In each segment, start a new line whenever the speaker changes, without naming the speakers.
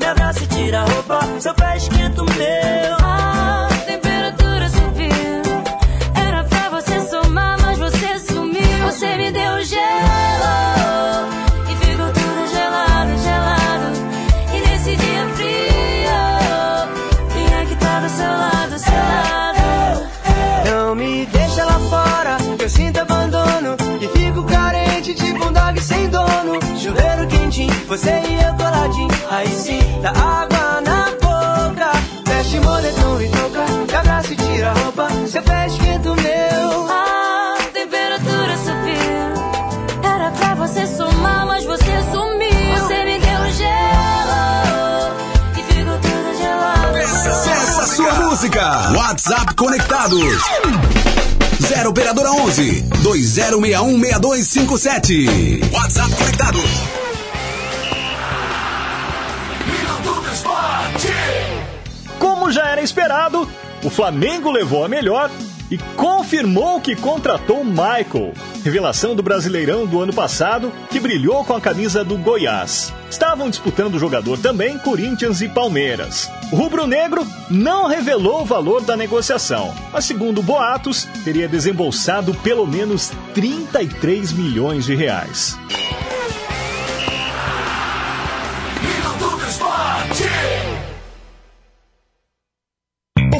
Me abraça e tira a roupa, seu pé esquenta o meu.
A temperatura subiu. Era pra você somar, mas você sumiu. Você me deu gelo. E ficou tudo gelado, gelado. E nesse dia frio, é que tá do seu lado, seu lado?
Não me deixa lá fora, que eu sinto abandono. E fico carente, tipo um dog sem dono. Chuveiro quentinho, você e dá água na boca. O moletom e toca. Me abraça e tira a roupa, seu pé esquenta o meu.
A temperatura subiu. Era pra você somar, mas você sumiu. Você me deu gelo. E ficou tudo gelado.
Peça sua música. WhatsApp conectados. 0 operadora 11 2061 6257. WhatsApp conectados.
Era esperado, o Flamengo levou a melhor e confirmou que contratou Michael, revelação do Brasileirão do ano passado, que brilhou com a camisa do Goiás. Estavam disputando o jogador também Corinthians e Palmeiras. O rubro-negro não revelou o valor da negociação, mas segundo boatos, teria desembolsado pelo menos 33 milhões de reais.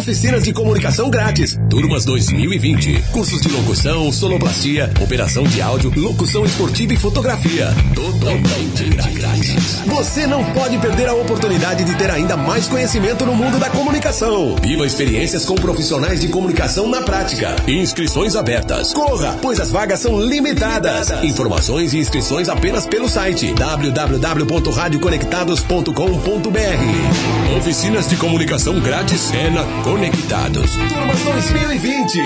Oficinas de comunicação grátis. Turmas 2020. Cursos de locução, sonoplastia, operação de áudio, locução esportiva e fotografia. Totalmente grátis. Você não pode perder a oportunidade de ter ainda mais conhecimento no mundo da comunicação. Viva experiências com profissionais de comunicação na prática. Inscrições abertas. Corra, pois as vagas são limitadas. Informações e inscrições apenas pelo site www.radioconectados.com.br. Oficinas de comunicação grátis é na Conectados. Turmas 2020.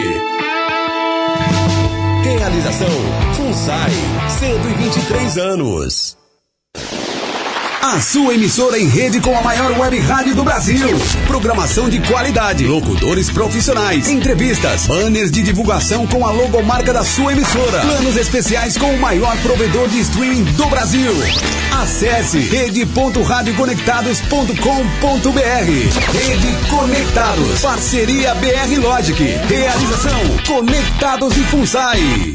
Realização FUNSAI, 123 anos. A sua emissora em rede com a maior web rádio do Brasil. Programação de qualidade, locutores profissionais, entrevistas, banners de divulgação com a logomarca da sua emissora, planos especiais com o maior provedor de streaming do Brasil. Acesse rede.radioconectados.com.br. Rede Conectados. Parceria BR Logic. Realização Conectados e FUNSAI.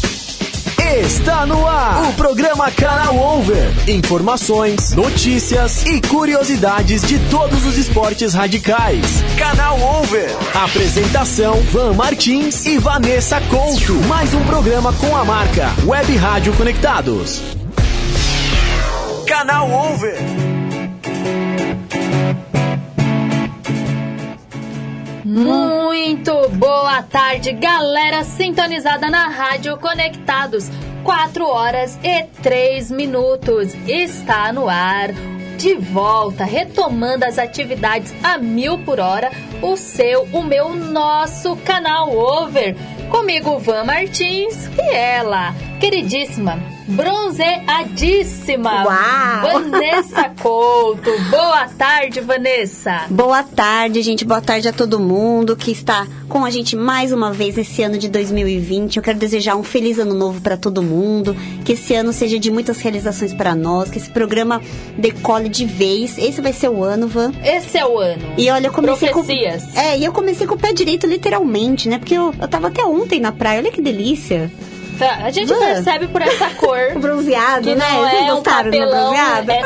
Está no ar o programa Canal Over. Informações, notícias e curiosidades de todos os esportes radicais. Canal Over. Apresentação: Van Martins e Vanessa Couto. Mais um programa com a marca Web Rádio Conectados. Canal Over.
Muito boa tarde, galera sintonizada na Rádio Conectados. 4 horas e 3 minutos. Está no ar. De volta, retomando as atividades a mil por hora, o seu, o meu, nosso canal Over. Comigo, Van Martins e ela, queridíssima, bronzeadíssima,
Uau!
Vanessa Couto. Boa tarde, Vanessa.
Boa tarde, gente. Boa tarde a todo mundo que está com a gente mais uma vez esse ano de 2020. Eu quero desejar um feliz ano novo para todo mundo, que esse ano seja de muitas realizações para nós, que esse programa decole de vez. Esse vai ser o ano, Van.
Esse é o ano.
E olha, eu comecei
Profecias.
com É, e eu comecei com o pé direito literalmente, né? Porque eu, eu tava até ontem na praia. Olha que delícia.
A gente percebe por essa cor.
Bronzeado,
Que
né?
não
Vocês
é um
gostaram
papelão?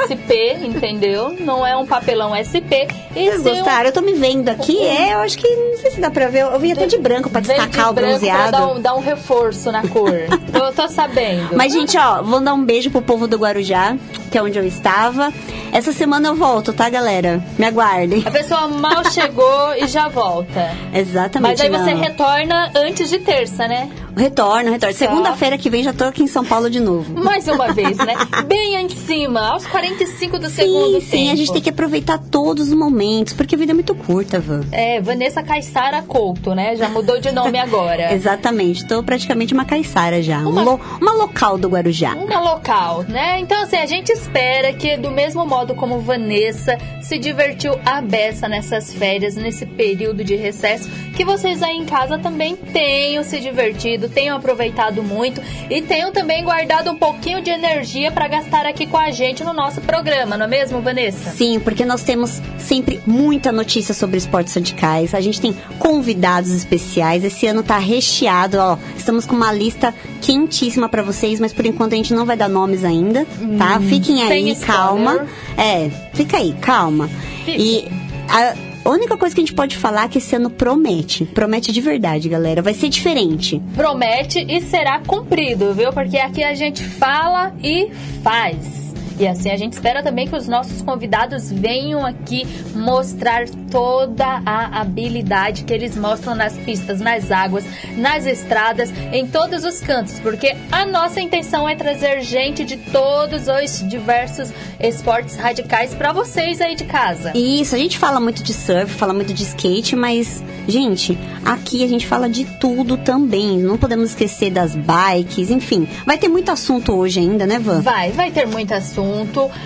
SP, entendeu? Não é um papelão SP. E
Vocês
sim um
gostaram? Eu tô me vendo aqui. É, eu acho que não sei se dá pra ver. Eu vim até de branco pra destacar o
branco
bronzeado.
Pra dar um, dar um reforço na cor. eu tô sabendo.
Mas, gente, ó, vou dar um beijo pro povo do Guarujá, que é onde eu estava. Essa semana eu volto, tá, galera? Me aguardem.
A pessoa mal chegou e já volta.
Exatamente.
Mas aí você
não.
retorna antes de terça, né?
Retorno, retorno. Segunda-feira que vem já tô aqui em São Paulo de novo.
Mais uma vez, né? Bem em cima, aos 45 do segundo
Sim, sim, a gente tem que aproveitar todos os momentos, porque a vida é muito curta, Van.
É, Vanessa Caissara Couto, né? Já mudou de nome agora.
Exatamente, tô praticamente uma caiçara já.
Uma-
Um lo- uma local do Guarujá.
Uma local, né? Então, assim, a gente espera que, do mesmo modo como Vanessa se divertiu a beça nessas férias, nesse período de recesso, que vocês aí em casa também tenham se divertido, tenham aproveitado muito e tenham também guardado um pouquinho de energia para gastar aqui com a gente no nosso programa, não é mesmo, Vanessa?
Sim, porque nós temos sempre muita notícia sobre esportes radicais. A gente tem convidados especiais. Esse ano tá recheado, ó. Estamos com uma lista quentíssima pra vocês, mas por enquanto a gente não vai dar nomes ainda, tá? Fiquem
Sem
aí,
spoiler.
calma. É, fica aí, calma. E a única coisa que a gente pode falar é que esse ano promete. Promete de verdade, galera. Vai ser diferente.
promete e será cumprido, viu? Porque aqui a gente fala e faz. E assim a gente espera também que os nossos convidados venham aqui mostrar toda a habilidade que eles mostram nas pistas, nas águas, nas estradas, em todos os cantos, porque a nossa intenção é trazer gente de todos os diversos esportes radicais para vocês aí de casa.
Isso, a gente fala muito de surf, fala muito de skate, mas, gente, aqui a gente fala de tudo também. Não podemos esquecer das bikes, enfim. Vai ter muito assunto hoje ainda, né, Van?
Vai, vai ter muito assunto,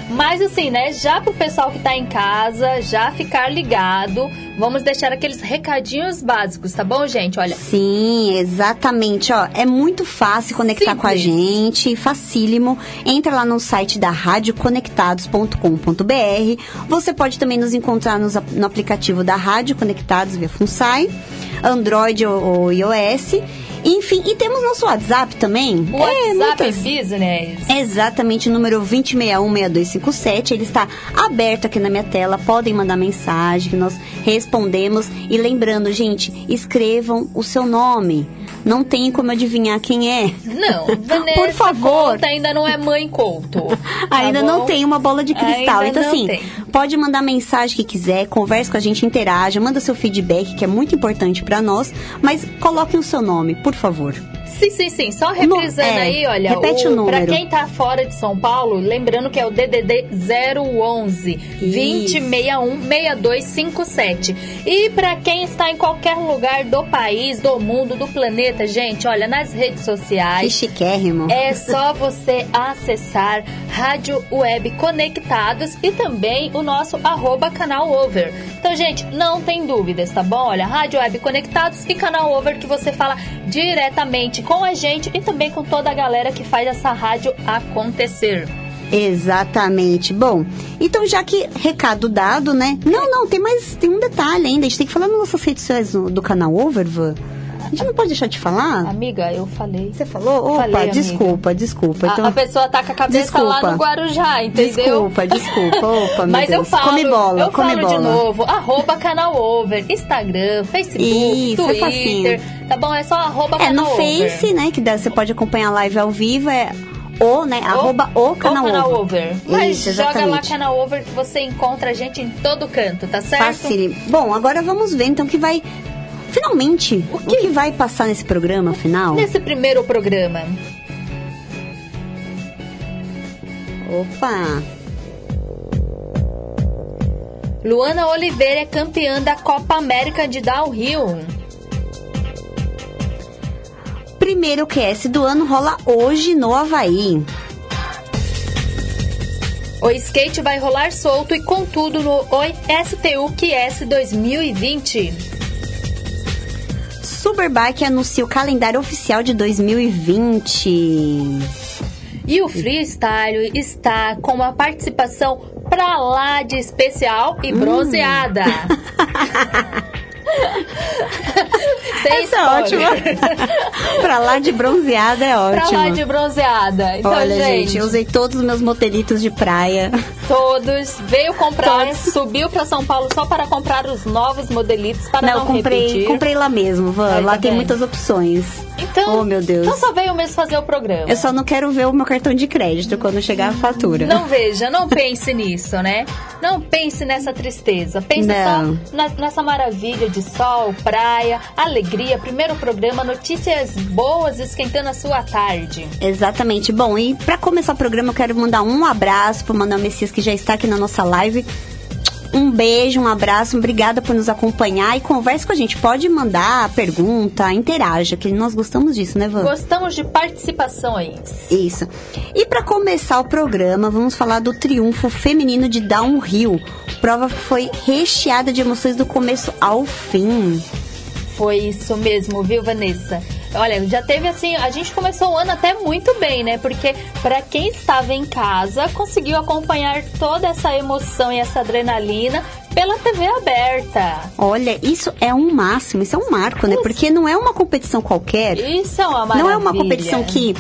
mas assim, né, já pro pessoal que tá em casa, já ficar ligado, vamos deixar aqueles recadinhos básicos, tá bom, gente? Olha,
Sim, exatamente. Ó, é muito fácil conectar com a
Simples.
gente, facílimo. Entra lá no site da radioconectados.com.br. Você pode também nos encontrar nos no aplicativo da Rádio Conectados via FunSai, Android ou iOS. Enfim, e temos nosso WhatsApp também.
o
É,
WhatsApp
muitas-
Business.
Exatamente, o número 20616257. Ele está aberto aqui na minha tela. Podem mandar mensagem que nós respondemos. E lembrando, gente, escrevam o seu nome. Não tem como adivinhar quem é.
Não, Vanessa
Por favor.
Couto ainda não é mãe Couto. tá
Ainda não tem uma bola de cristal.
Ainda
então, assim,
tem.
pode mandar mensagem que quiser, converse com a gente, interaja, manda seu feedback, que é muito importante para nós. Mas coloquem o seu nome, por favor.
Sim, sim, sim. Só reprisando
é,
aí, olha.
repete o número.
Pra quem tá fora de São Paulo, lembrando que é o DDD 011 2061 6257. E pra quem está em qualquer lugar do país, do mundo, do planeta, gente, olha, nas redes
Que
sociais.
chiquérrimo.
É só você acessar Rádio Web Conectados e também o nosso arroba canal Over. Então, gente, não tem dúvidas, tá bom? Olha, Rádio Web Conectados e canal Over que você fala diretamente com a gente e também com toda a galera que faz essa rádio acontecer.
Exatamente. Bom, então já que recado dado, né? Não, não, tem mais, tem um detalhe ainda. A gente tem que falar nas nossas redes sociais do, do canal Overvan. A gente não pode deixar de falar?
Amiga, eu falei.
Você falou? Opa,
Falei,
desculpa, desculpa.
A-
Então,
a, pessoa tá com a cabeça lá
Desculpa.
no Guarujá, entendeu?
desculpa, desculpa. Opa,
Mas eu
Deus.
falo,
come bola,
eu
come
falo
bola.
de novo, arroba canal over, Instagram, Facebook,
Isso, é
Twitter,
facinho.
tá bom? É só arroba
É,
canal
no
over.
Face, né, que você pode acompanhar a live ao vivo, é o, né, arroba o canal,
over.
over.
Mas
Isso,
joga lá
exatamente.
canal over que você encontra a gente em todo canto, tá certo?
Facílimo. Bom, agora vamos ver então o que vai... Finalmente, o que, vai passar nesse programa, afinal?
Nesse primeiro programa,
Opa!
Luana Oliveira é campeã da Copa América de Downhill.
primeiro QS do ano rola hoje no Havaí.
O skate vai rolar solto e com tudo no STU QS 2020.
Superbike anuncia o calendário oficial de 2020.
E o freestyle está com uma participação pra lá de especial e bronzeada. Sem
Essa é
spoiler.
ótima. pra lá de bronzeada é ótimo.
Pra lá de bronzeada. Então,
Olha, gente, eu usei todos os meus motelitos de praia.
todos veio comprar,
Todos.
subiu pra São Paulo só para comprar os novos modelitos para não,
não, comprei,
repetir.
comprei lá mesmo, Van. Lá
tá
tem muitas opções.
Então,
Oh, meu Deus.
Então só veio mesmo fazer o programa.
Eu só não quero ver o meu cartão de crédito quando chegar a fatura.
Não veja, não pense nisso, né? Não pense nessa tristeza. Pense
Não.
só na- nessa maravilha de sol, praia, alegria. Primeiro programa, notícias boas esquentando a sua tarde.
Exatamente. Bom, e pra começar o programa, eu quero mandar um abraço pro Manuel Messias, que já está aqui na nossa live. Um beijo, um abraço, obrigada por nos acompanhar e converse com a gente. Pode mandar pergunta, interaja, que nós gostamos disso, né, Van?
Gostamos de participações.
Isso. E para começar o programa, vamos falar do triunfo feminino de Downhill. Prova que foi recheada de emoções do começo ao fim.
Foi isso mesmo, viu, Vanessa? Olha, já teve assim, a gente começou o ano até muito bem, né? Porque para quem estava em casa, conseguiu acompanhar toda essa emoção e essa adrenalina pela TV aberta.
Olha, isso é um máximo, isso é um marco, né? Porque não é uma competição qualquer.
Isso é uma maravilha.
Não é uma competição que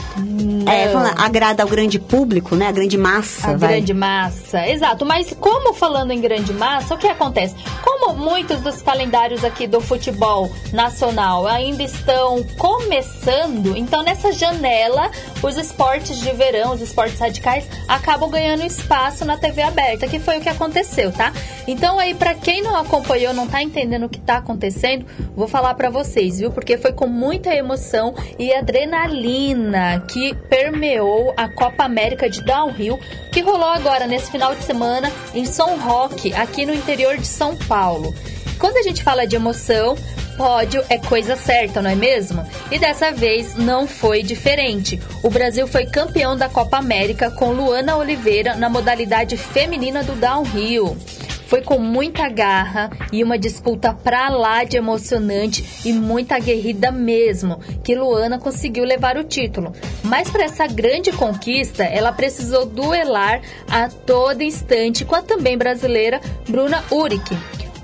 é, agrada ao grande público, né? A grande massa.
A
vai.
grande massa, exato. Mas como falando em grande massa, o que acontece? Como muitos dos calendários aqui do futebol nacional ainda estão começando, então nessa janela os esportes de verão, os esportes radicais acabam ganhando espaço na TV aberta, que foi o que aconteceu, tá? Então aí para quem não acompanhou, não tá entendendo o que tá acontecendo, vou falar para vocês, viu? Porque foi com muita emoção e adrenalina que permeou a Copa América de Downhill, que rolou agora nesse final de semana em São Roque, aqui no interior de São Paulo. Quando a gente fala de emoção, pódio é coisa certa, não é mesmo? E dessa vez não foi diferente. O Brasil foi campeão da Copa América com Luana Oliveira na modalidade feminina do downhill. Foi com muita garra e uma disputa pra lá de emocionante e muito aguerrida mesmo que Luana conseguiu levar o título. Mas para essa grande conquista, ela precisou duelar a todo instante com a também brasileira Bruna Uric.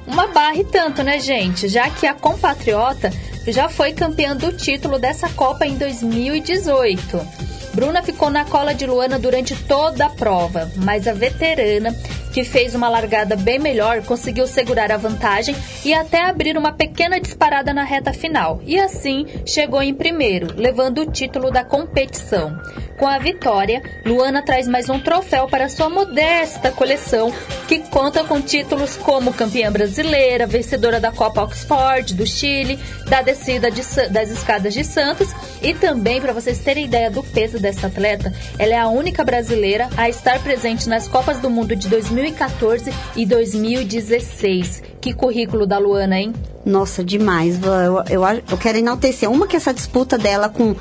Uma barra e tanto, né, gente? Já que a compatriota já foi campeã do título dessa Copa em 2018. Bruna ficou na cola de Luana durante toda a prova, mas a veterana, que fez uma largada bem melhor, conseguiu segurar a vantagem e até abrir uma pequena disparada na reta final. E assim chegou em primeiro, levando o título da competição. Com a vitória, Luana traz mais um troféu para sua modesta coleção, que conta com títulos como campeã brasileira, vencedora da Copa Oxford do Chile, da descida de das escadas de Santos e também, para vocês terem ideia do peso dessa atleta, ela é a única brasileira a estar presente nas Copas do Mundo de 2014 e 2016. Que currículo da Luana, hein?
Nossa, demais. Eu, eu, eu quero enaltecer. Uma que essa disputa dela com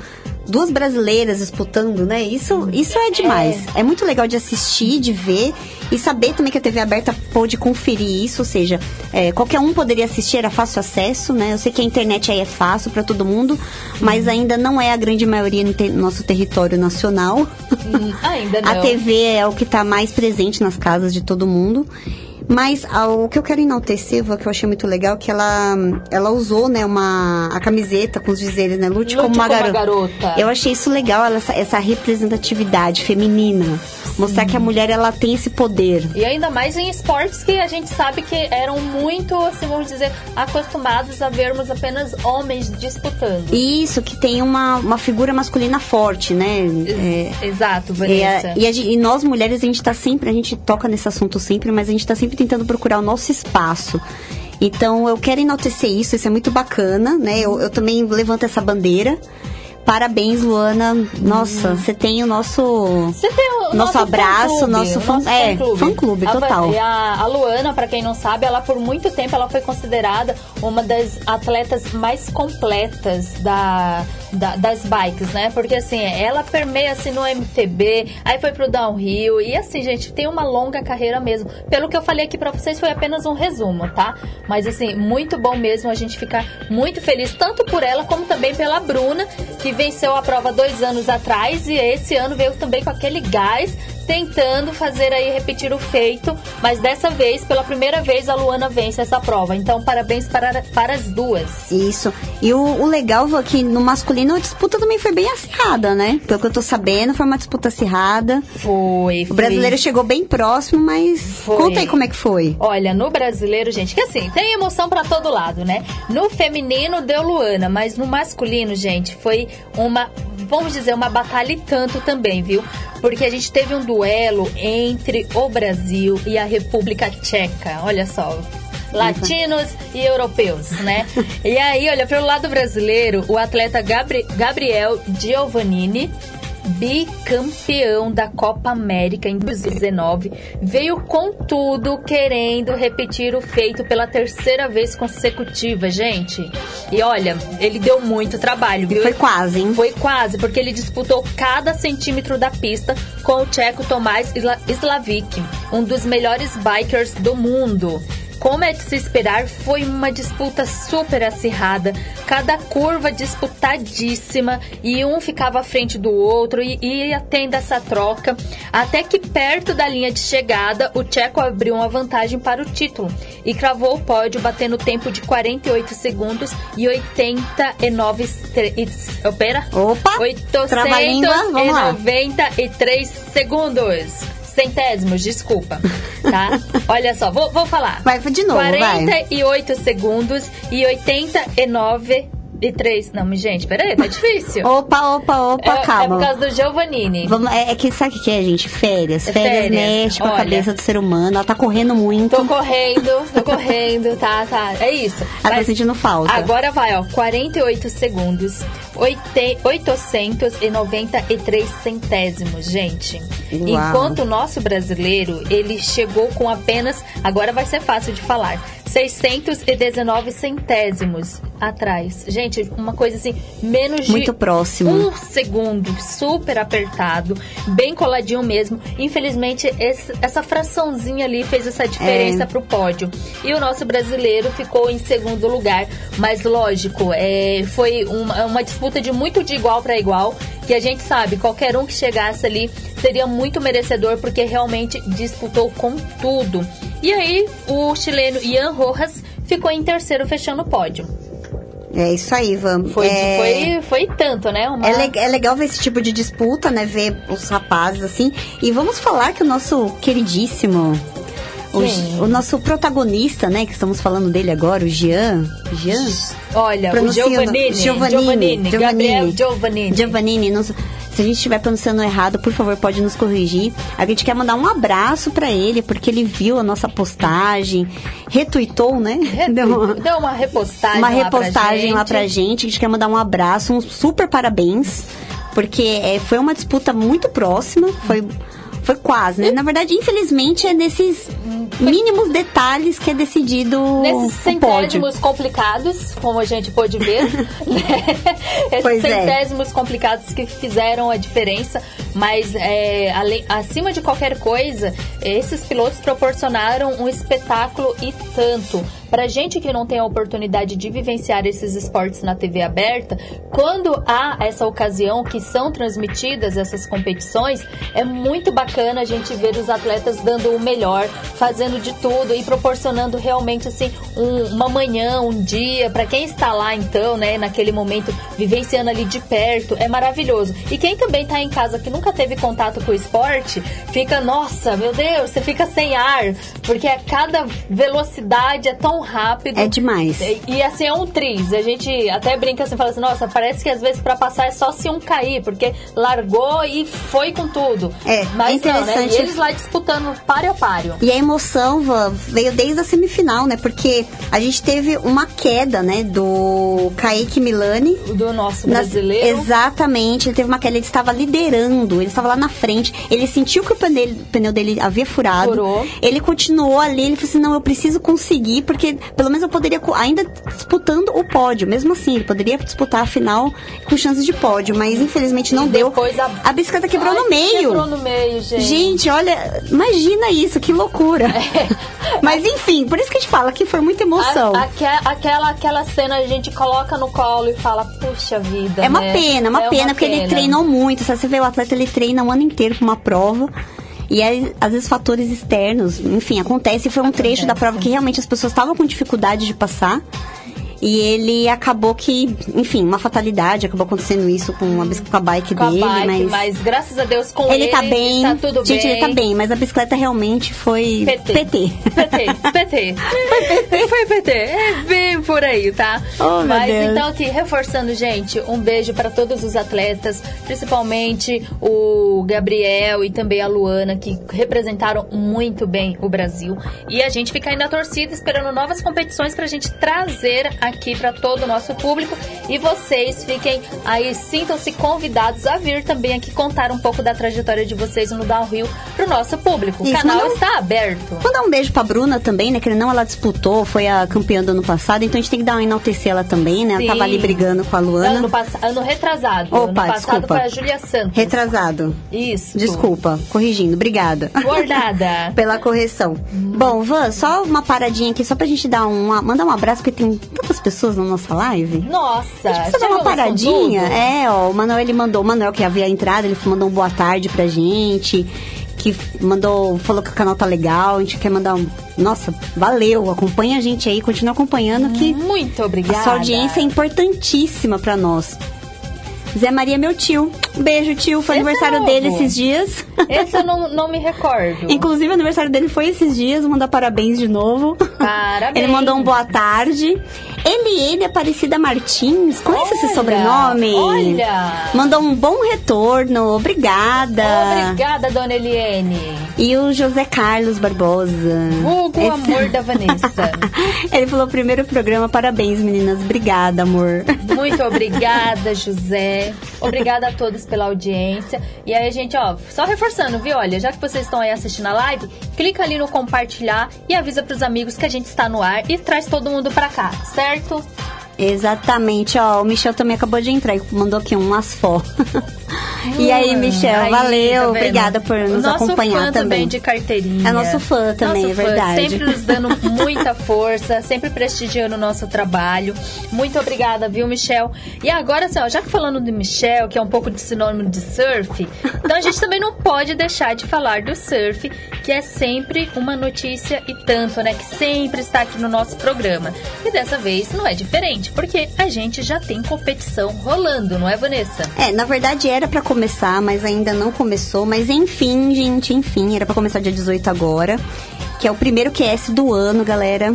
duas brasileiras disputando, né? Isso, isso é demais. É. muito legal de assistir, de ver e saber também que a TV aberta pôde conferir isso, ou seja, é, qualquer um poderia assistir, era fácil acesso, né? Eu sei que a internet aí é fácil para todo mundo, mas ainda não é a grande maioria no te- nosso território nacional.
Ainda não.
A TV é o que está mais presente nas casas de todo mundo. Mas o que eu quero enaltecer, que eu achei muito legal, que ela, ela usou, né, uma, a camiseta com os dizeres, né, lute,
Lute
como uma
como
garota.
garota.
Eu achei isso legal, ela- essa, essa representatividade feminina. Mostrar que a mulher, ela tem esse poder.
E ainda mais em esportes que a gente sabe que eram muito, assim, vamos dizer, acostumados a vermos apenas homens disputando.
Isso, que tem uma, uma figura masculina forte, né? É,
Exato, Vanessa.
e a e nós mulheres, a gente tá sempre, a gente toca nesse assunto sempre, mas a gente tá sempre tentando procurar o nosso espaço. Então eu quero enaltecer isso, isso é muito bacana, né? Eu, eu também levanto essa bandeira. Parabéns, Luana. Nossa, você tem o nosso.
Você tem o
Nosso abraço,
fã-clube,
nosso fã- é, fã-clube,
A Va-
total.
e A, a Luana, pra quem não sabe, ela por muito tempo ela foi considerada uma das atletas mais completas da, da- das bikes, né? Porque assim, ela permeia assim no MTB, aí foi pro downhill e assim, gente, tem uma longa carreira mesmo. Pelo que eu falei aqui pra vocês foi apenas um resumo, tá? Mas assim, muito bom mesmo a gente ficar muito feliz tanto por ela como também pela Bruna, que venceu a prova dois anos atrás e esse ano veio também com aquele gás tentando fazer aí repetir o feito, mas dessa vez, pela primeira vez, a Luana vence essa prova. Então, parabéns para, para as duas.
Isso. E o, o legal é que no masculino a disputa também foi bem acirrada, né? Pelo que eu tô sabendo, foi uma disputa acirrada.
Foi.
O brasileiro chegou bem próximo, mas
Foi.
conta aí como é que foi.
Olha, no brasileiro, gente, que assim, tem emoção pra todo lado, né? No feminino deu Luana, mas no masculino, gente, foi uma, vamos dizer, uma batalha e tanto também, viu? Porque a gente teve um duelo entre o Brasil e a República Tcheca. Olha só. Latinos e europeus, né? E aí, olha, pelo lado brasileiro, o atleta Gabri- Gabriel Giovannini bicampeão da Copa América em 2019, veio com tudo querendo repetir o feito pela terceira vez consecutiva, gente. E olha, ele deu muito trabalho, viu?
Foi quase, hein?
Foi quase, porque ele disputou cada centímetro da pista com o tcheco Tomás Slavik, um dos melhores bikers do mundo. Como é de se esperar, foi uma disputa super acirrada, cada curva disputadíssima e um ficava à frente do outro e ia tendo essa troca, até que perto da linha de chegada o tcheco abriu uma vantagem para o título e cravou o pódio batendo tempo de 48 segundos e 89 estre- e- Opera?
Opa! Trava-língua, vamos lá.
893 segundos. Centésimos, desculpa, tá? Olha só, vou, vou falar.
Vai, de novo, vai.
48 segundos e 89 e 3. Não, gente, peraí, tá difícil.
Opa, opa, opa,
é, é
calma.
por causa do Giovannini.
Vamos, é, é que sabe o que é, gente? Férias.
É
Férias,
férias.
mexe com a cabeça do ser humano. Ela tá correndo muito.
Tô correndo, tô correndo, tá, tá. É isso.
Ela tá sentindo falta.
Agora vai, ó. 48 segundos. oite- 893 centésimos, gente.
Uau.
Enquanto o nosso brasileiro, ele chegou com apenas, agora vai ser fácil de falar, 619 centésimos atrás. Gente, uma coisa assim, menos de
Muito próximo.
um segundo, super apertado, bem coladinho mesmo. Infelizmente, esse- essa fraçãozinha ali fez essa diferença
É.
pro pódio. E o nosso brasileiro ficou em segundo lugar. Mas lógico, é, foi uma, uma disputa de muito de igual para igual. Que a gente sabe, qualquer um que chegasse ali seria muito merecedor, porque realmente disputou com tudo. E aí, o chileno Ian Rojas ficou em terceiro, fechando o pódio.
É isso aí, Ivan.
Foi,
é...
foi, foi tanto, né? Uma...
É, le- é legal ver esse tipo de disputa, né? Ver os rapazes assim. E vamos falar que o nosso queridíssimo. O, o nosso protagonista, né? Que estamos falando dele agora, o Jean. Jean?
Olha, o
Pronunciando-
Giovannini,
Giovannini,
Gabriel Giovannini.
Giovannini, não- se a gente estiver pronunciando errado, por favor, pode nos corrigir. A gente quer mandar um abraço pra ele, porque ele viu a nossa postagem, retuitou, né? Deu uma-
Deu uma repostagem
uma
lá pra
repostagem
gente.
lá pra gente. A gente quer mandar um abraço, um super parabéns. Porque é, foi uma disputa muito próxima. Foi, foi quase, né? Na verdade, infelizmente, é nesses mínimos detalhes que é decidido
Nesses centésimos complicados, como a gente pôde ver, né? Esses
Pois é.
centésimos complicados que fizeram a diferença, mas é, além- acima de qualquer coisa, esses pilotos proporcionaram um espetáculo e tanto. Pra gente que não tem a oportunidade de vivenciar esses esportes na TV aberta, quando há essa ocasião que são transmitidas essas competições, é muito bacana a gente ver os atletas dando o melhor, fazendo de tudo e proporcionando realmente assim um- uma manhã, um dia para quem está lá então, né, naquele momento vivenciando ali de perto, é maravilhoso. E quem também tá em casa que nunca teve contato com o esporte, fica, nossa, meu Deus, você fica sem ar, porque a cada velocidade é tão rápido.
É demais.
E, e, assim, é um triz. A gente até brinca assim, fala assim, nossa, parece que às vezes pra passar é só se um cair, porque largou e foi com tudo.
É,
Mas
é
não, né? E
interessante.
eles lá disputando páreo a páreo.
E a emoção Van, veio desde a semifinal, né? Porque a gente teve uma queda, né? Do Kaique Milani.
Do nosso
Nas-
brasileiro.
exatamente, ele teve uma queda, ele estava liderando ele estava lá na frente, ele sentiu que o pneu, o pneu dele havia furado.
Furou.
Ele continuou ali, ele falou assim: não, eu preciso conseguir, porque pelo menos eu poderia, ainda disputando o pódio. Mesmo assim, ele poderia disputar a final com chances de pódio, mas infelizmente não deu.
a-
a bicicleta quebrou
Ai,
no meio.
Quebrou no meio, gente.
Gente, olha, imagina isso, que loucura. Mas enfim, por isso que a gente fala que foi muita emoção.
A- aque- aquela, aquela cena a gente coloca no colo e fala, puxa vida.
É uma
né?
pena, uma
É
pena, porque ele
pena.
treinou muito. Se você vê o atleta, ele treina o ano inteiro pra uma prova. E aí, às vezes, fatores externos, enfim, acontece. Foi um trecho da prova que realmente as pessoas estavam com dificuldade de passar. E ele acabou que, enfim, uma fatalidade, acabou acontecendo isso com a, com a bike
Com a
dele,
bike,
mas.
mas... graças a Deus com ele,
Ele tá bem.
Tá tudo
Gente,
bem.
ele tá bem, mas a bicicleta realmente foi
PT.
PT.
PT, PT. Foi PT. É bem por aí, tá?
Oh, meu
Mas então aqui, reforçando, gente, um beijo para todos os atletas, principalmente o Gabriel e também a Luana, que representaram muito bem o Brasil. E a gente fica aí na torcida esperando novas competições pra gente trazer aqui para todo o nosso público. E vocês fiquem aí, sintam-se convidados a vir também aqui contar um pouco da trajetória de vocês no Downhill pro nosso público. O
Isso,
canal
manda um-
está aberto.
Mandar um beijo pra Bruna também, né? Que não ela disputou, foi a campeã do ano passado, então a gente tem que dar uma enaltecer ela também, né? Ela
Sim.
tava ali brigando com a Luana.
Ano, pass... ano retrasado.
Opa,
ano passado
desculpa.
foi a Júlia Santos.
Retrasado.
Isso.
Desculpa, corrigindo, obrigada.
Guardada.
Pela correção. Bom, Van, só uma paradinha aqui, só pra gente dar um, mandar um abraço, porque tem tantas pessoas na nossa live.
Nossa.
A gente precisa dar uma paradinha. É, ó, o Manuel ele mandou, o Manuel que havia entrado, ele mandou um boa tarde pra gente. Que mandou, falou que o canal tá legal, a gente quer mandar um. Nossa, valeu, acompanha a gente aí, continua acompanhando que
Muito obrigada.
a sua audiência é importantíssima pra nós. Zé Maria, meu tio. Um beijo, tio. Foi
Esse
aniversário
é
dele esses dias.
Esse eu não, não me recordo.
Inclusive, o aniversário dele foi esses dias. Vou mandar parabéns de novo.
Parabéns.
Ele mandou um boa tarde. Eliene Aparecida Martins. Conhece esse
Olha,
sobrenome?
olha.
Mandou um bom retorno. Obrigada.
Obrigada, dona Eliene.
E o José Carlos Barbosa.
Vulgo
Esse-
amor da Vanessa.
Ele falou primeiro programa. Parabéns, meninas. Obrigada, amor.
Muito obrigada, José. Obrigada a todos pela audiência. E aí, gente, ó, só reforçando, viu? Olha, já que vocês estão aí assistindo a live, clica ali no compartilhar e avisa pros amigos que a gente está no ar e traz todo mundo pra cá, certo?
Exatamente, ó. O Michel também acabou de entrar e mandou aqui um asfó. e aí, Michel,
aí,
valeu.
tá?
Obrigada por nos
nosso
acompanhar
fã
também.
de carteirinha.
É nosso fã também,
Nosso
é verdade.
Sempre nos dando muita força, sempre prestigiando o nosso trabalho. Muito obrigada, viu, Michel? E agora, assim, ó, já que falando do Michel, que é um pouco de sinônimo de surf, então a gente também não pode deixar de falar do surf, que é sempre uma notícia e tanto, né? Que sempre está aqui no nosso programa. E dessa vez não é diferente, porque a gente já tem competição rolando, não é, Vanessa?
É, na verdade era pra começar, mas ainda não começou. Mas enfim, gente, enfim, era pra começar dia 18 agora. Que é o primeiro QS do ano, galera.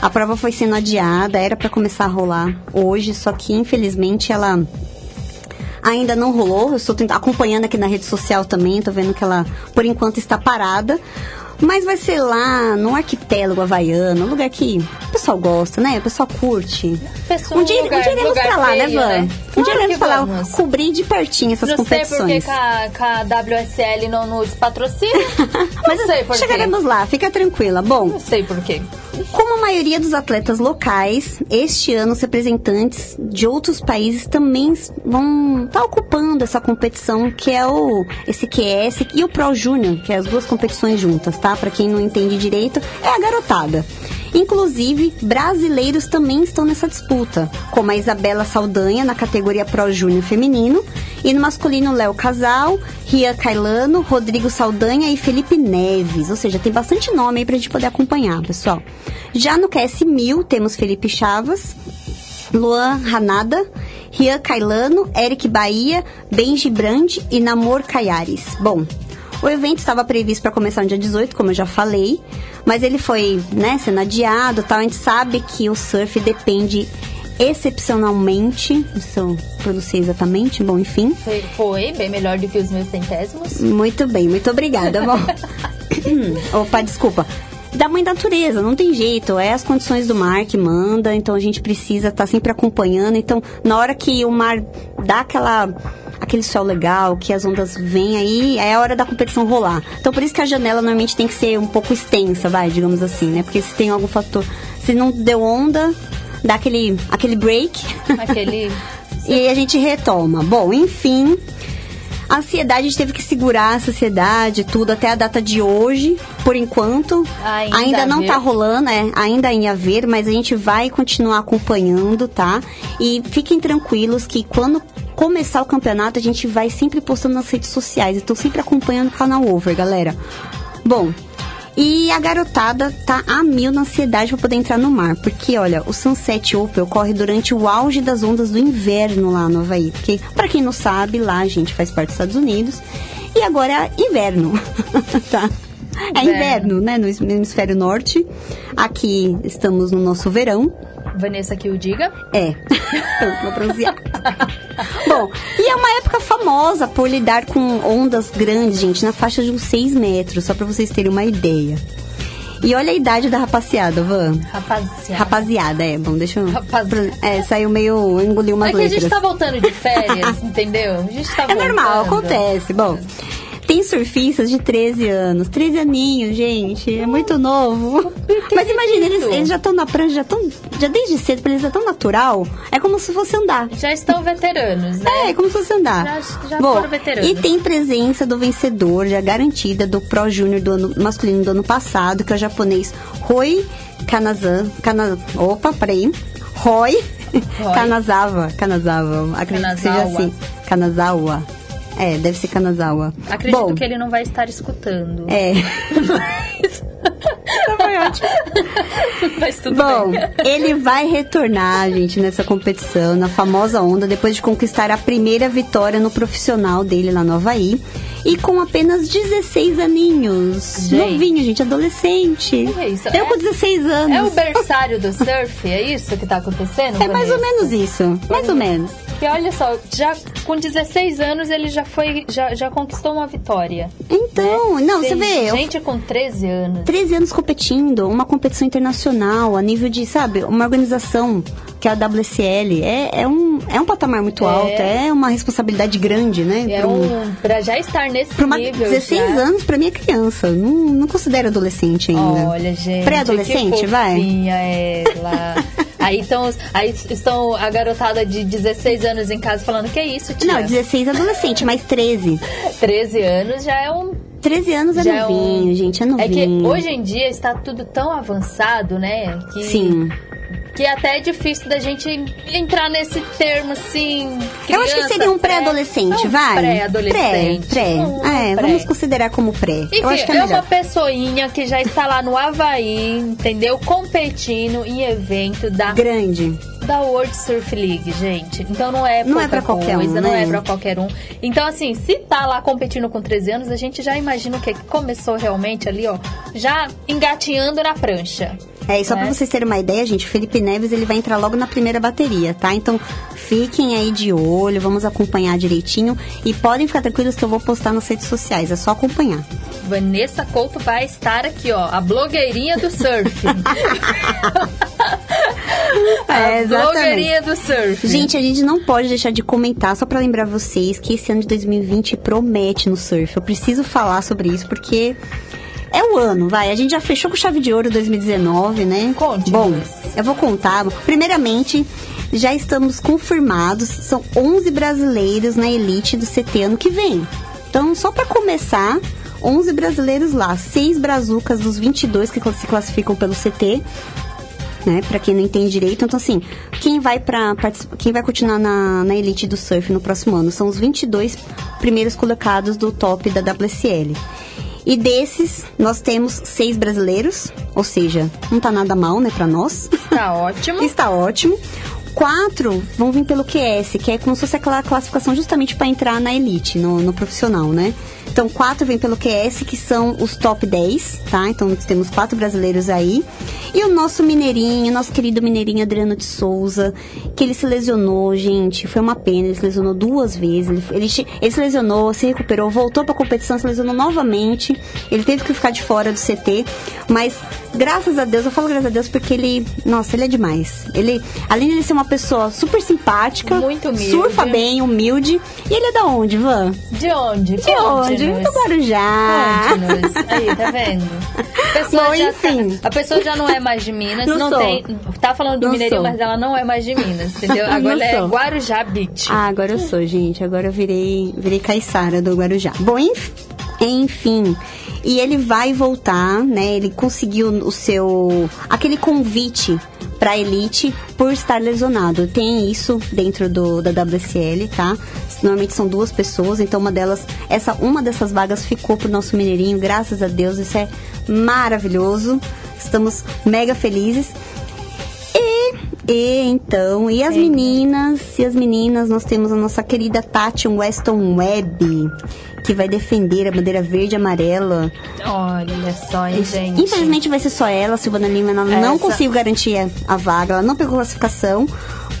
A prova foi sendo adiada, era pra começar a rolar hoje, só que infelizmente ela ainda não rolou. Eu estou acompanhando aqui na rede social também, tô vendo que ela, por enquanto, está parada. Mas vai ser lá no arquipélago havaiano, um lugar que o pessoal gosta, né? O pessoal curte.
Pessoal,
um dia,
lugar-
um dia iremos
lugar
pra lá, né,
feio,
Van?
né? Claro
dia iremos
que
pra lá,
vamos.
cobrir de pertinho essas
não sei
competições.
porque que a, que a WSL não nos patrocina.
Mas
não sei por quê.
chegaremos lá, fica tranquila. Bom,
Não sei por quê.
Como a maioria dos atletas locais, este ano os representantes de outros países também vão estar ocupando essa competição que é o esse QS e o Pro Júnior, que é as duas competições juntas, tá? Para quem não entende direito, é a garotada. Inclusive, brasileiros também estão nessa disputa, como a Isabela Saldanha na categoria Pro Júnior feminino e no masculino Léo Casal, Ria Cailano, Rodrigo Saldanha e Felipe Neves. Ou seja, tem bastante nome aí pra gente poder acompanhar, pessoal. Já no QS 1000 temos Felipe Chavas, Luan Ranada, Rian Cailano, Eric Bahia, Benji Brand e Namor Caiares. Bom, o evento estava previsto para começar no dia 18, como eu já falei, mas ele foi, né, sendo adiado, tal. A gente sabe que o surf depende excepcionalmente, eu pronunciei exatamente, bom, enfim.
Foi, foi bem melhor do que os meus centésimos.
Muito bem, muito obrigada. Opa, desculpa. da mãe natureza, não tem jeito, é as condições do mar que manda, então a gente precisa estar sempre acompanhando. Então, na hora que o mar dá aquela aquele sol legal, que as ondas vêm aí, é a hora da competição rolar. Então, por isso que a janela normalmente tem que ser um pouco extensa, vai, digamos assim, né? Porque se tem algum fator, se não deu onda, dá aquele aquele break.
Aquele.
E aí a gente retoma. Bom, enfim, a ansiedade, a gente teve que segurar a sociedade, tudo, até a data de hoje, por enquanto.
Ainda a
não tá rolando, é, ainda em haver, mas a gente vai continuar acompanhando, tá? E fiquem tranquilos que quando começar o campeonato, a gente vai sempre postando nas redes sociais. Então, sempre acompanhando o canal Over, galera. Bom, e a garotada tá a mil na ansiedade para poder entrar no mar. Porque, olha, o Sunset Open ocorre durante o auge das ondas do inverno lá no Havaí. Porque, para quem não sabe, lá a gente faz parte dos Estados Unidos. E agora é inverno, tá? É
Inverno.
inverno, né? No hemisfério norte. Aqui estamos no nosso verão.
Vanessa que o diga.
É, vou bronzear. Bom, e é uma época famosa por lidar com ondas grandes, gente, na faixa de uns 6 metros, só pra vocês terem uma ideia. E olha a idade da rapaziada, Van.
Rapaziada.
Rapaziada, é, bom, deixa eu...
Rapaziada.
É, saiu meio... engoliu umas
É que a
letras.
gente tá voltando de férias, entendeu? A gente tá
É normal,
voltando.
acontece. Bom, tem surfistas de 13 anos. 13 aninhos, gente. É muito novo. Mas imagina, eles, eles já estão na prancha, já estão. Já desde cedo, pra eles é tão natural. É como se fosse andar.
Já estão veteranos, né?
É, como se fosse andar.
Já- já
Bom,
foram veteranos.
E tem presença do vencedor, já garantida, do Pro Júnior do ano masculino do ano passado, que é o japonês Roi Kanazan. Kana, opa, peraí. Roy
Roy.
Kanazawa. Kanazawa. Acredito que seja
Kanazawa.
assim. Kanazawa. É, deve ser Kanazawa.
Acredito
Bom,
que ele não vai estar escutando.
É.
Mas tudo
Bom,
bem.
ele vai retornar, gente, nessa competição, na famosa onda, depois de conquistar a primeira vitória no profissional dele lá no Havaí. E com apenas 16 aninhos.
Gente.
Novinho, gente, adolescente.
É isso?
Eu
É-
com 16 anos.
É o berçário do surf? É isso que tá acontecendo?
É mais ou menos isso. Mais ou menos.
E olha só, já com 16 anos ele já foi, já, já conquistou uma vitória.
Então, não, você
Tem
vê. eu-
Gente com 13 anos.
13 anos competindo, uma competição internacional, a nível de, sabe, uma organização que é a WSL. É, é, um, é um patamar muito
É.
alto, é uma responsabilidade grande, né?
É
pra
um, pra já estar nesse
Pra uma
nível.
16
já.
anos, pra mim é criança. Não, não considero adolescente ainda.
Olha, gente.
Pré-adolescente, vai?
ela. aí, estão, aí estão a garotada de 16 anos em casa falando que é isso, tia.
Não, 16 é adolescente, mas 13.
13 anos já é um
13 anos é
Já é
novinho,
um-
gente, é
É
novinho.
que hoje em dia está tudo tão avançado, né? Que,
Sim.
Que até é difícil da gente entrar nesse termo assim.
Eu acho que
criança,
seria um
pré-
pré-adolescente,
um
vai?
Pré-adolescente.
Pré, pré.
Um
é,
pré.
vamos considerar como pré.
Enfim,
Eu acho que é
é, uma pessoinha que já está lá no Havaí, entendeu? Competindo em evento da,
Grande.
Da World Surf League, gente. Então não é
Não é pra qualquer um,
coisa, não
né?
é pra qualquer um. Então, assim, se tá lá competindo com 13 anos, a gente já imagina o que começou realmente ali, ó, já engatinhando na prancha.
É, e só
né?
pra vocês terem uma ideia, gente, o Felipe Neves ele vai entrar logo na primeira bateria, tá? Então fiquem aí de olho, vamos acompanhar direitinho. E podem ficar tranquilos que eu vou postar nas redes sociais, é só acompanhar.
Vanessa Couto vai estar aqui, ó, a blogueirinha do surf.
É, exatamente.
Blogueirinha do surf.
Gente, a gente não pode deixar de comentar, só pra lembrar vocês que esse ano de 2020 promete no surf. Eu preciso falar sobre isso porque é o ano, vai. A gente já fechou com chave de ouro 2019, né?
Conte,
Bom, eu vou contar. Primeiramente, já estamos confirmados, são 11 brasileiros na elite do CT ano que vem. Então, só pra começar, 11 brasileiros lá, 6 brazucas dos 22 que se classificam pelo CT né? Pra quem não entende direito. Então, assim, quem vai para quem vai continuar na, na elite do surf no próximo ano são os 22 primeiros colocados do top da WSL. E desses, nós temos seis brasileiros, ou seja, não tá nada mal, né, pra nós.
Tá ótimo.
Está ótimo. Quatro vão vir pelo QS, que é como se fosse aquela classificação justamente para entrar na elite, no, no profissional, né? Então, quatro vêm pelo QS, que são os top 10, tá? Então, temos quatro brasileiros aí. E o nosso mineirinho, nosso querido mineirinho Adriano de Souza, que ele se lesionou, gente. Foi uma pena, ele se lesionou duas vezes. Ele, ele, ele se lesionou, se recuperou, voltou pra competição, se lesionou novamente. Ele teve que ficar de fora do CT. Mas, graças a Deus, eu falo graças a Deus porque ele, nossa, ele é demais. Ele, além de ele ser uma pessoa super simpática,
Muito humilde.
surfa bem, humilde. E ele é da onde, Van?
De onde?
De onde? Do Guarujá.
Conte-nos. Aí, tá vendo? A pessoa,
Bom,
já
enfim.
tá- a pessoa já não é mais de Minas,
Não
não,
sou.
tem. Tá falando do
Não
Mineirinho,
sou.
mas ela não é mais de Minas, entendeu?
Não
Agora ela é
sou.
Guarujá Beach.
Ah, agora eu sou, gente. Agora eu virei, virei caiçara do Guarujá. Bom, enf- enfim. E ele vai voltar, né? Ele conseguiu o seu. aquele convite pra elite por estar lesionado. Tem isso dentro do, da WSL, tá? Normalmente são duas pessoas, então uma delas, essa uma dessas vagas ficou pro nosso mineirinho, graças a Deus, isso é maravilhoso. Estamos mega felizes. E, então, e as meninas, e as meninas, nós temos a nossa querida Tati Weston Webb, que vai defender a bandeira verde e amarela.
Olha só, hein, gente.
Infelizmente vai ser só ela, Silvana Lima, ela não
Essa-
conseguiu garantir a vaga, ela não pegou classificação.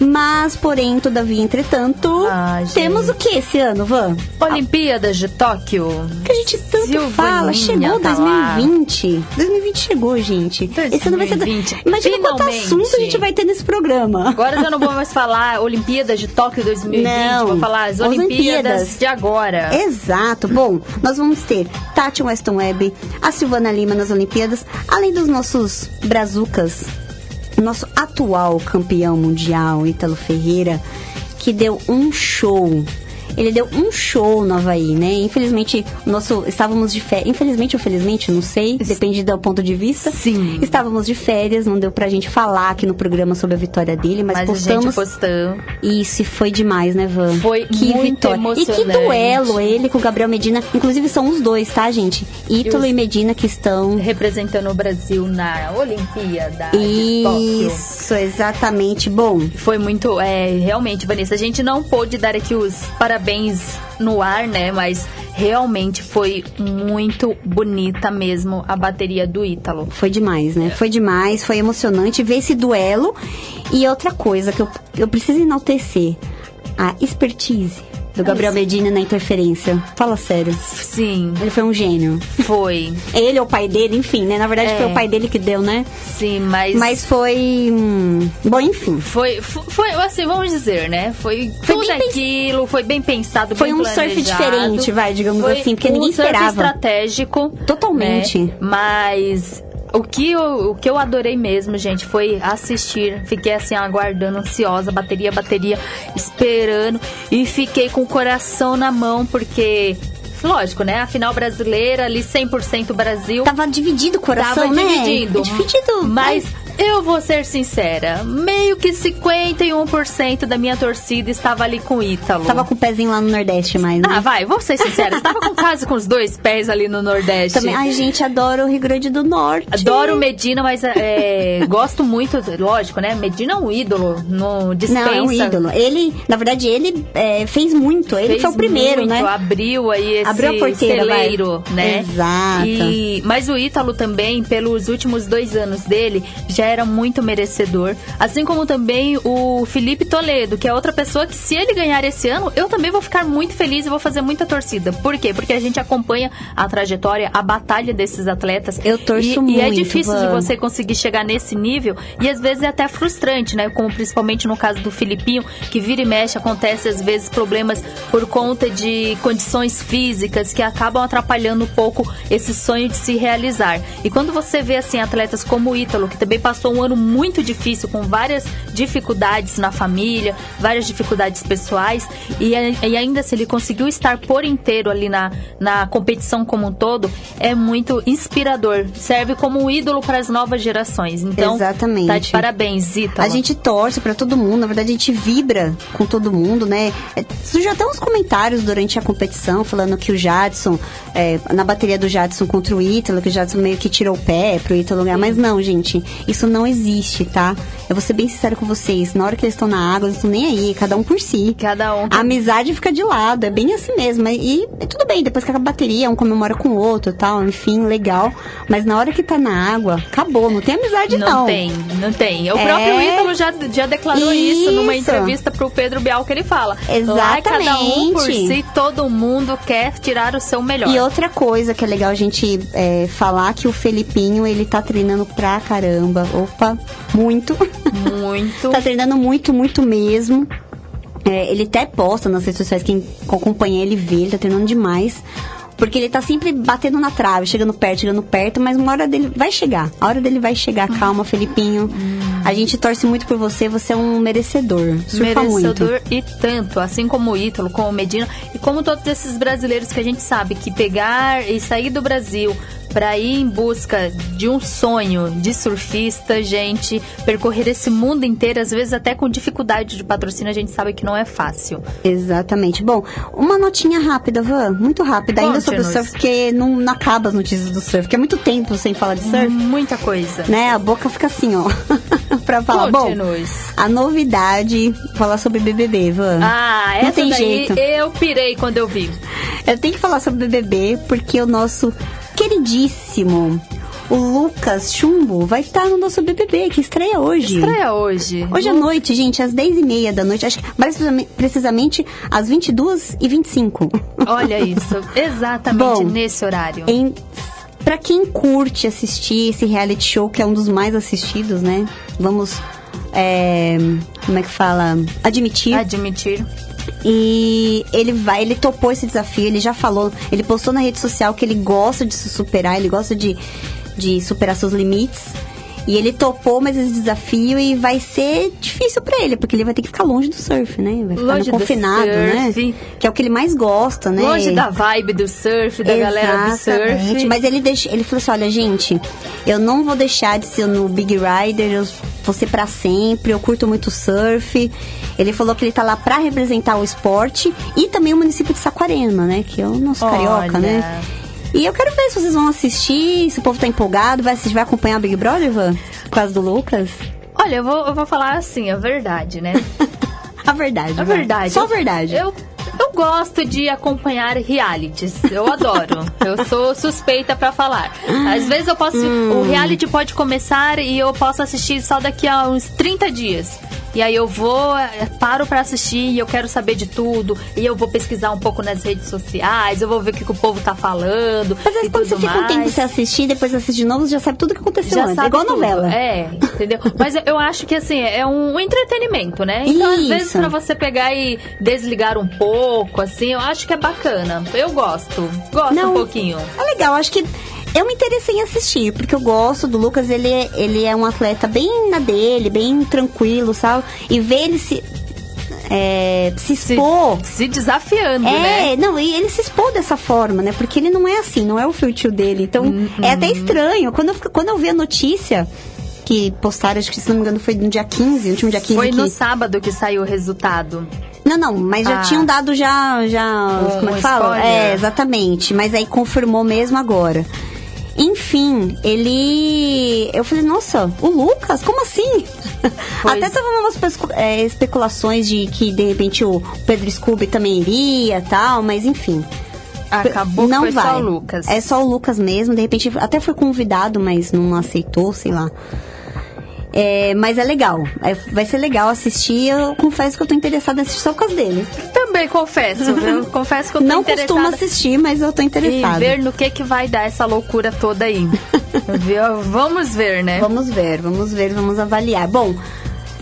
Mas, porém, todavia, entretanto,
Ah,
temos o que esse ano, Van?
Olimpíadas de Tóquio.
Que a gente tanto
Silvaninha
fala, chegou
tá lá.
2020. 2020 chegou, gente. Esse ano vai ser.
2020.
Imagina quanto
Finalmente.
assunto a gente vai ter nesse programa.
Agora eu não vou mais falar Olimpíadas de Tóquio 2020,
Não,
vou falar as
as
Olimpíadas,
Olimpíadas.
de agora.
Exato. Bom, nós vamos ter Tati Weston Webb, a Silvana Lima nas Olimpíadas, além dos nossos brazucas, nosso atual campeão mundial, Ítalo Ferreira, que deu um show. Ele deu um show no Havaí, né? Infelizmente, nosso, estávamos de férias. Infelizmente ou felizmente, não sei, depende do ponto de vista.
Sim.
Estávamos de férias, não deu pra gente falar aqui no programa sobre a vitória dele, mas,
Mas a
postamos.
gente postando.
Isso, foi demais, né, Van?
Foi
que
muito
vitória. E que duelo ele com o Gabriel Medina. Inclusive são os dois, tá, gente? Ítalo
E
e, Medina que estão.
Representando o Brasil na Olimpíada.
Isso, exatamente. Bom,
Foi muito, é, realmente, Vanessa, a gente não pôde dar aqui os parabéns no ar, né? Mas realmente foi muito bonita mesmo a bateria do Ítalo.
foi demais, né? Foi demais, foi emocionante ver esse duelo. E outra coisa que eu, eu preciso enaltecer: a expertise do Gabriel Medina na interferência. Fala sério.
Sim,
Ele foi um gênio.
foi.
Ele ou o pai dele, enfim, né? Na verdade
É.
foi o pai dele que deu, né?
Sim, mas.
Mas foi. hum, Bom, enfim.
Foi, fo- foi, assim, vamos dizer, né? Foi,
Foi
tudo
bem pens-
aquilo, foi bem pensado,
Foi
bem
um surf
planejado.
diferente, vai, digamos
Foi
assim, porque
um
ninguém
surf
esperava.
estratégico.
Totalmente.
né? Mas o que, eu, o que eu adorei mesmo, gente, foi assistir. Fiquei assim, aguardando, ansiosa, bateria, bateria, esperando. E fiquei com o coração na mão, porque... Lógico, né? A final brasileira, ali 100% Brasil.
Tava dividido o coração,
Tava
né?
dividindo.
Dividido.
Mas eu vou ser sincera, meio que 51% da minha torcida estava ali com o Ítalo.
Tava com o pezinho lá no Nordeste mais, né?
Ah, vai, vou ser sincera. Estava com quase com os dois pés ali no Nordeste.
Também, ai, gente, adoro o Rio Grande do Norte.
Adoro Medina, mas é, gosto muito, lógico, né? Medina é um ídolo, não dispensa.
Não, é um ídolo. Ele, na verdade, ele é, fez muito. Ele
Fez
foi o primeiro,
muito,
né?
Abriu aí esse
Abriu a porteira,
celeiro, né?
Exato.
E, mas o Ítalo também, pelos últimos dois anos dele, já era muito merecedor. Assim como também o Felipe Toledo, que é outra pessoa que se ele ganhar esse ano, eu também vou ficar muito feliz e vou fazer muita torcida. Por quê? Porque a gente acompanha a trajetória, a batalha desses atletas.
Eu torço
e, E é
muito,
difícil de você conseguir chegar nesse nível e às vezes é até frustrante, né? Como principalmente no caso do Filipinho, que vira e mexe, acontece às vezes problemas por conta de condições físicas que acabam atrapalhando um pouco esse sonho de se realizar. E quando você vê assim atletas como o Ítalo, que também passou um ano muito difícil com várias dificuldades na família, várias dificuldades pessoais e, e ainda se ele conseguiu estar por inteiro ali na, na competição como um todo, é muito inspirador. Serve como um ídolo para as novas gerações. Então,
Exatamente.
tá de parabéns, Ítalo.
A gente torce pra todo mundo, na verdade a gente vibra com todo mundo, né? É, Surgiu até uns comentários durante a competição falando que o Jadson, é, na bateria do Jadson contra o Ítalo, que o Jadson meio que tirou o pé pro Ítalo ganhar, mas não, gente, isso não existe, tá? Eu vou ser bem sincero com vocês. Na hora que eles estão na água, eles não estão nem aí, cada um por si.
Cada um.
A amizade fica de lado, é bem assim mesmo. E, e tudo bem, depois que a bateria, um comemora com o outro tal, enfim, legal. Mas na hora que tá na água, acabou, não tem amizade não.
Não tem, não tem. O
É.
próprio Ítalo já, já declarou isso. numa
Isso.
entrevista pro Pedro Bial que ele fala. Lá é cada um por
Exatamente.
si, todo mundo quer tirar o seu melhor.
E outra coisa que é legal a gente é, falar que o Felipinho, ele tá treinando pra caramba. Opa, muito.
Muito.
tá treinando muito, muito mesmo. É, ele até posta nas redes sociais, quem acompanha ele vê, ele tá treinando demais. Porque ele tá sempre batendo na trave, chegando perto, chegando perto, mas uma hora dele vai chegar. A hora dele vai chegar, calma, Felipinho. A gente torce muito por você, você é um merecedor. Surfa muito.
merecedor e tanto, assim como o Ítalo, como o Medina e como todos esses brasileiros que a gente sabe que pegar e sair do Brasil para ir em busca de um sonho de surfista, gente, percorrer esse mundo inteiro, às vezes até com dificuldade de patrocínio, a gente sabe que não é fácil.
Exatamente. Bom, uma notinha rápida, Van, muito rápida, ainda sobre o surf, porque não, não acaba as notícias do surf, que é muito tempo sem falar de surf,
Muita coisa.
né? A boca fica assim, ó, pra falar. Bom, a novidade, falar sobre BBB, Van.
Ah,
Não
essa
tem
daí
jeito.
eu pirei quando eu vi.
Eu tenho que falar sobre BBB porque o nosso queridíssimo, o Lucas Chumbo, vai estar no nosso BBB, que estreia hoje.
Estreia hoje.
Hoje à noite, gente, às 10h30 da noite, acho que mais precisamente- às 22h25.
Olha isso, exatamente
Bom,
nesse horário.
Em, pra quem curte assistir esse reality show, que é um dos mais assistidos, né? Vamos, é, como é que fala? Admitir.
Admitir.
E ele vai, ele topou esse desafio, ele já falou, ele postou na rede social que ele gosta de se superar, ele gosta de, de superar seus limites. E ele topou mais esse desafio e vai ser difícil pra ele, porque ele vai ter que ficar longe do surf, né? Vai ficar
Longe
confinado,
surf.
né? Que é o que ele mais gosta, né?
Longe da vibe do surf, da galera do
Exatamente.
surf.
Mas ele, deixa, ele falou assim: olha, gente, eu não vou deixar de ser no Big Rider, eu ser pra sempre, eu curto muito surf. Ele falou que ele tá lá pra representar o esporte e também o município de Saquarema, né? Que é o nosso carioca,
Olha.
né? E eu quero ver se vocês vão assistir, se o povo tá empolgado, vai assistir, vai acompanhar o Big Brother, Van? Por causa do Lucas?
Olha, eu vou, eu vou falar assim, a verdade, né?
A verdade.
A
vai.
verdade.
Só a verdade.
Eu, eu gosto de acompanhar realities. Eu adoro. eu sou suspeita pra falar. Às vezes eu posso.
Hum.
O reality pode começar e eu posso assistir só daqui a uns 30 dias. E aí eu vou, eh, paro pra assistir e eu quero saber de tudo. E eu vou pesquisar um pouco nas redes sociais, eu vou ver o que, que o povo tá falando.
Às vezes
e
quando você fica um tempo
mais.
sem assistir, depois assiste de novo, você já sabe tudo o que aconteceu
Já
antes. É
sabe
igual
tudo.
novela.
É, entendeu? Mas eu- acho que assim, é um entretenimento, né? Então, às vezes,
Isso.
pra você pegar e desligar um pouco, assim, eu acho que é bacana. Eu gosto. Gosto
Não.
um pouquinho.
É legal, acho que eu me interessei em assistir, porque eu gosto do Lucas, ele, é- ele é um atleta bem na dele, bem tranquilo, sabe? E ver ele se, é, se expor.
Se desafiando,
É,
né?
não, e ele se expor dessa forma, né? Porque ele não é assim, não é o feitio dele. Então,
Uhum.
é até estranho. Quando eu, quando eu vi a notícia que postaram, acho que se não me engano foi no dia 15, último dia 15
Foi
que...
no sábado que saiu o resultado.
Não, não, mas já
Ah.
tinham dado já, já,
Um-
como é que fala? É, exatamente, mas aí confirmou mesmo agora. Enfim, ele. Eu falei, nossa, o Lucas? Como assim?
Pois.
Até tava umas é, especulações de que de repente o Pedro Scooby também iria tal, mas enfim.
Acabou que
não
foi
vai.
só o Lucas.
É só o Lucas mesmo, de repente até foi convidado, mas não aceitou, sei lá. É, mas é legal. É, vai ser legal assistir. Eu confesso que eu tô interessada em assistir só por causa dele.
Também confesso, viu? Confesso que eu tô
Não
interessada.
costumo assistir, mas eu tô
E
interessada.
ver no que que vai dar essa loucura toda aí. Vamos ver, né?
Vamos ver, vamos ver, vamos avaliar. Bom,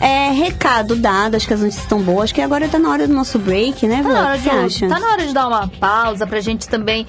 é, recado dado, acho que as notícias estão boas. Acho que agora tá na hora do nosso break, né,
Tá
Vã?
na, hora de,
acha?
tá na hora de dar uma pausa pra gente também,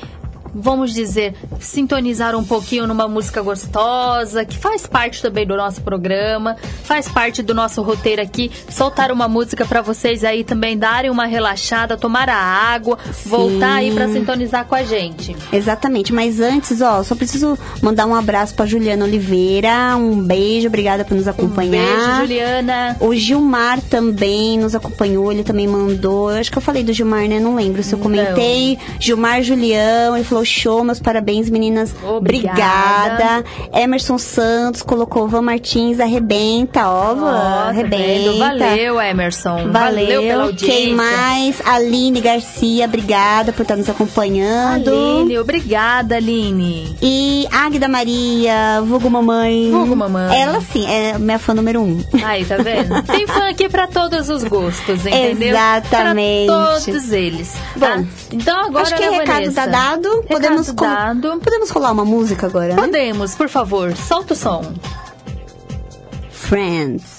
vamos dizer, sintonizar um pouquinho numa música gostosa, que faz parte também do nosso programa, faz parte do nosso roteiro aqui. Soltar uma música pra vocês aí também darem uma relaxada, tomar a água, voltar aí pra sintonizar com a gente.
Exatamente, mas antes, ó, só preciso mandar um abraço pra Juliana Oliveira. Um beijo, obrigada por nos
Um
acompanhar.
beijo, Juliana.
O Gilmar também nos acompanhou, ele também mandou. Eu acho que eu falei do Gilmar, né? Não lembro se eu
Não.
comentei. Gilmar Julião, ele falou:
show, meus parabéns, meninas.
Obrigada.
Obrigada. Emerson Santos colocou Van Martins, arrebenta, ó, Van,
tá
arrebenta.
Valeu, Emerson.
Valeu.
pela audiência.
Quem mais? Aline Garcia, obrigada por estar nos acompanhando.
Aline, obrigada, Aline.
E Águida Maria, vulgo mamãe.
Vulgo mamãe.
Ela sim, é minha fã número um.
Aí, tá vendo? Tem fã aqui pra todos os gostos, entendeu?
Exatamente.
Pra todos eles. tá?
Bom,
Então agora,
Acho que
né,
recado tá dado. Podemos,
dado.
podemos rolar uma música agora, né?
Podemos, por favor, solta o som.
Friends.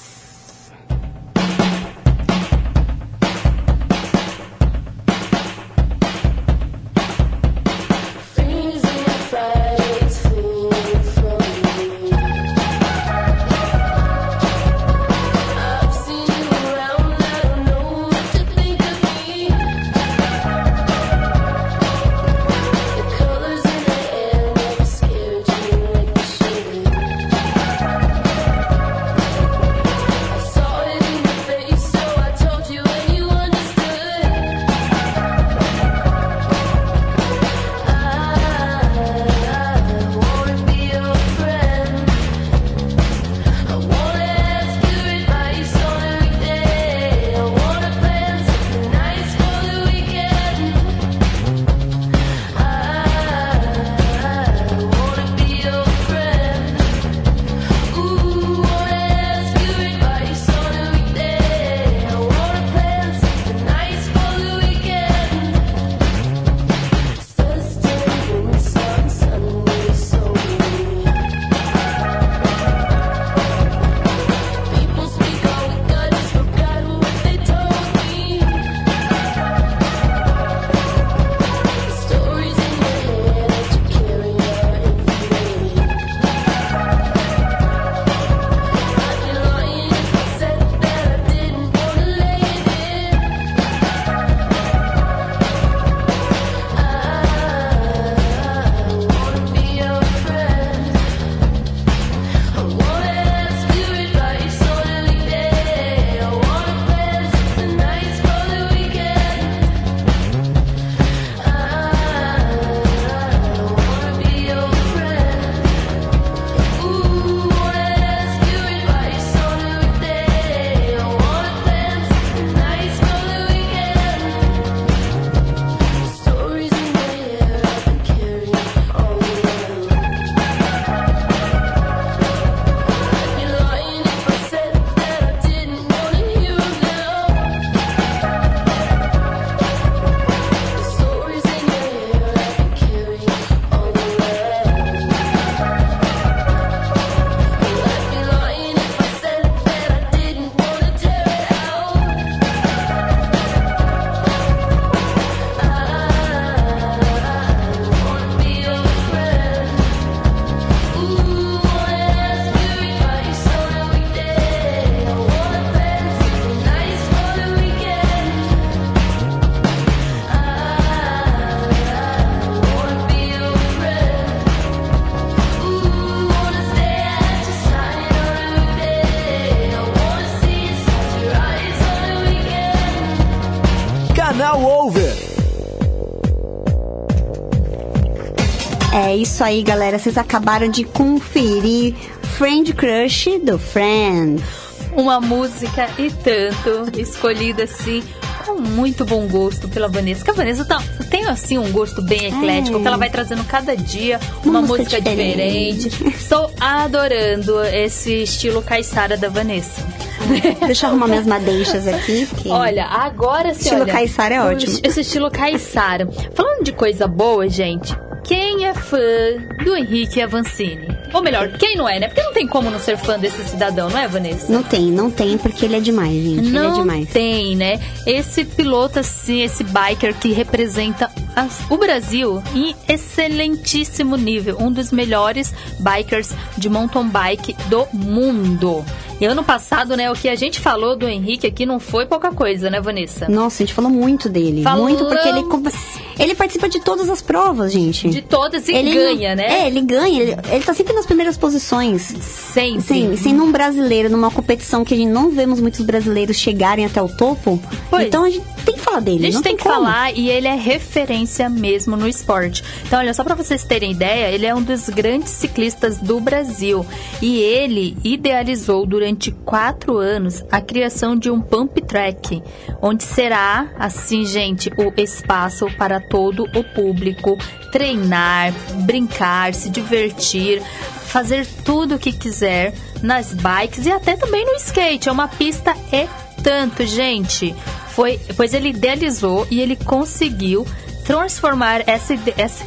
Isso aí, galera. Vocês acabaram de conferir Friend Crush do Friends.
Uma música e tanto, escolhida assim, com muito bom gosto pela Vanessa. Que a Vanessa tá, tem assim um gosto bem eclético,
É.
que ela vai trazendo cada dia uma,
Uma
música,
música
diferente.
diferente.
Estou adorando esse estilo caiçara da Vanessa.
Deixa eu arrumar minhas madeixas aqui. porque-
Olha, agora sim.
Estilo
olha,
caiçara é ótimo.
Esse estilo caiçara. Falando de coisa boa, gente, quem fã do Henrique Avancini? Ou melhor, quem não é, né? Porque não tem como não ser fã desse cidadão, não é, Vanessa?
Não tem, não tem, porque ele é demais, gente. ele é
Não
demais.
tem, né? Esse piloto, assim, esse biker que representa as- o Brasil em excelentíssimo nível. Um dos melhores bikers de mountain bike do mundo. E ano passado, né, o que a gente falou do Henrique aqui não foi pouca coisa, né, Vanessa?
Nossa, a gente falou muito dele.
Falamos.
Muito, porque ele, ele participa de todas as provas, gente.
De todas e
ele
ganha, né?
É, ele ganha. Ele, ele tá sempre nas primeiras posições.
Sempre.
Sim, sendo um brasileiro numa competição que a gente não vemos muitos brasileiros chegarem até o topo.
Pois.
Então a gente tem que falar
dele.
A gente tem,
tem,
que
como.
falar e ele é referência mesmo no esporte. Então, olha, só para vocês terem ideia, ele é um dos grandes ciclistas do Brasil. E ele idealizou durante quatro anos a criação de um pump track, onde será, assim, gente, o espaço para todo o público treinar, brincar, se divertir, fazer tudo o que quiser nas bikes e até também no skate. É uma pista e tanto, gente. Foi, pois ele idealizou e ele conseguiu transformar esse,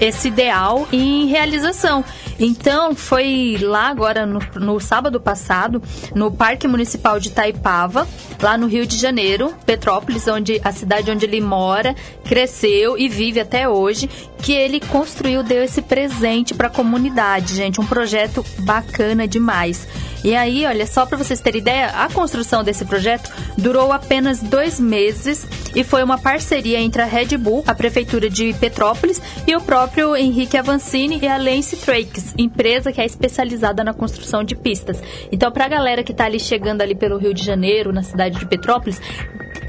esse ideal em realização. Então, foi lá agora, no, no sábado passado, no Parque Municipal de Taipava, lá no Rio de Janeiro, Petrópolis, onde a cidade onde ele mora, cresceu e vive até hoje, que ele construiu, deu esse presente para a comunidade, gente. Um projeto bacana demais. E aí, olha, só para vocês terem ideia, a construção desse projeto durou apenas dois meses e foi uma parceria entre a Red Bull, a Prefeitura de Petrópolis e o próprio Henrique Avancini e a Lance Trakes, empresa que é especializada na construção de pistas. Então, para a galera que está ali chegando ali pelo Rio de Janeiro, na cidade de Petrópolis,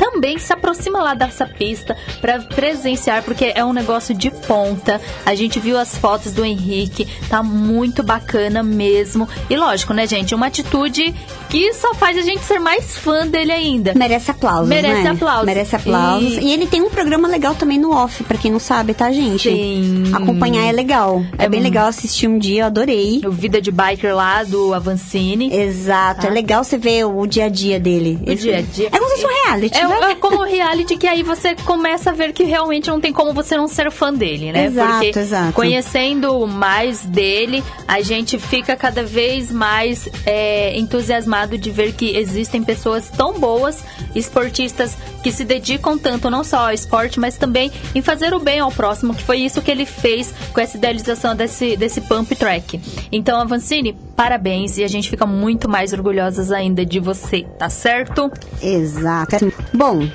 também se aproxima lá dessa pista para presenciar, porque é um negócio de ponta. A gente viu as fotos do Henrique, tá muito bacana mesmo. E lógico, né, gente? Uma atitude que só faz a gente ser mais fã dele ainda.
Merece aplausos,
Merece
né?
aplausos.
Merece aplausos.
E-
E... ele tem um programa legal também no off, pra quem não sabe, tá, gente?
Sim.
Acompanhar é legal. É,
É
bem
mu-
legal assistir um dia, eu adorei.
O Vida de Biker lá do Avancini.
Exato, é legal você ver o dia a dia dele.
O dia a dia.
É como se fosse um reality,
É? É como reality que aí você começa a ver que realmente não tem como você não ser fã dele, né?
Exato,
Porque
exato.
conhecendo mais dele, a gente fica cada vez mais é, entusiasmado de ver que existem pessoas tão boas, esportistas que se dedicam tanto não só ao esporte, mas também em fazer o bem ao próximo, que foi isso que ele fez com essa idealização desse, desse pump track. Então, Avancini, parabéns e a gente fica muito mais orgulhosas ainda de você, tá certo?
Exato. Bom,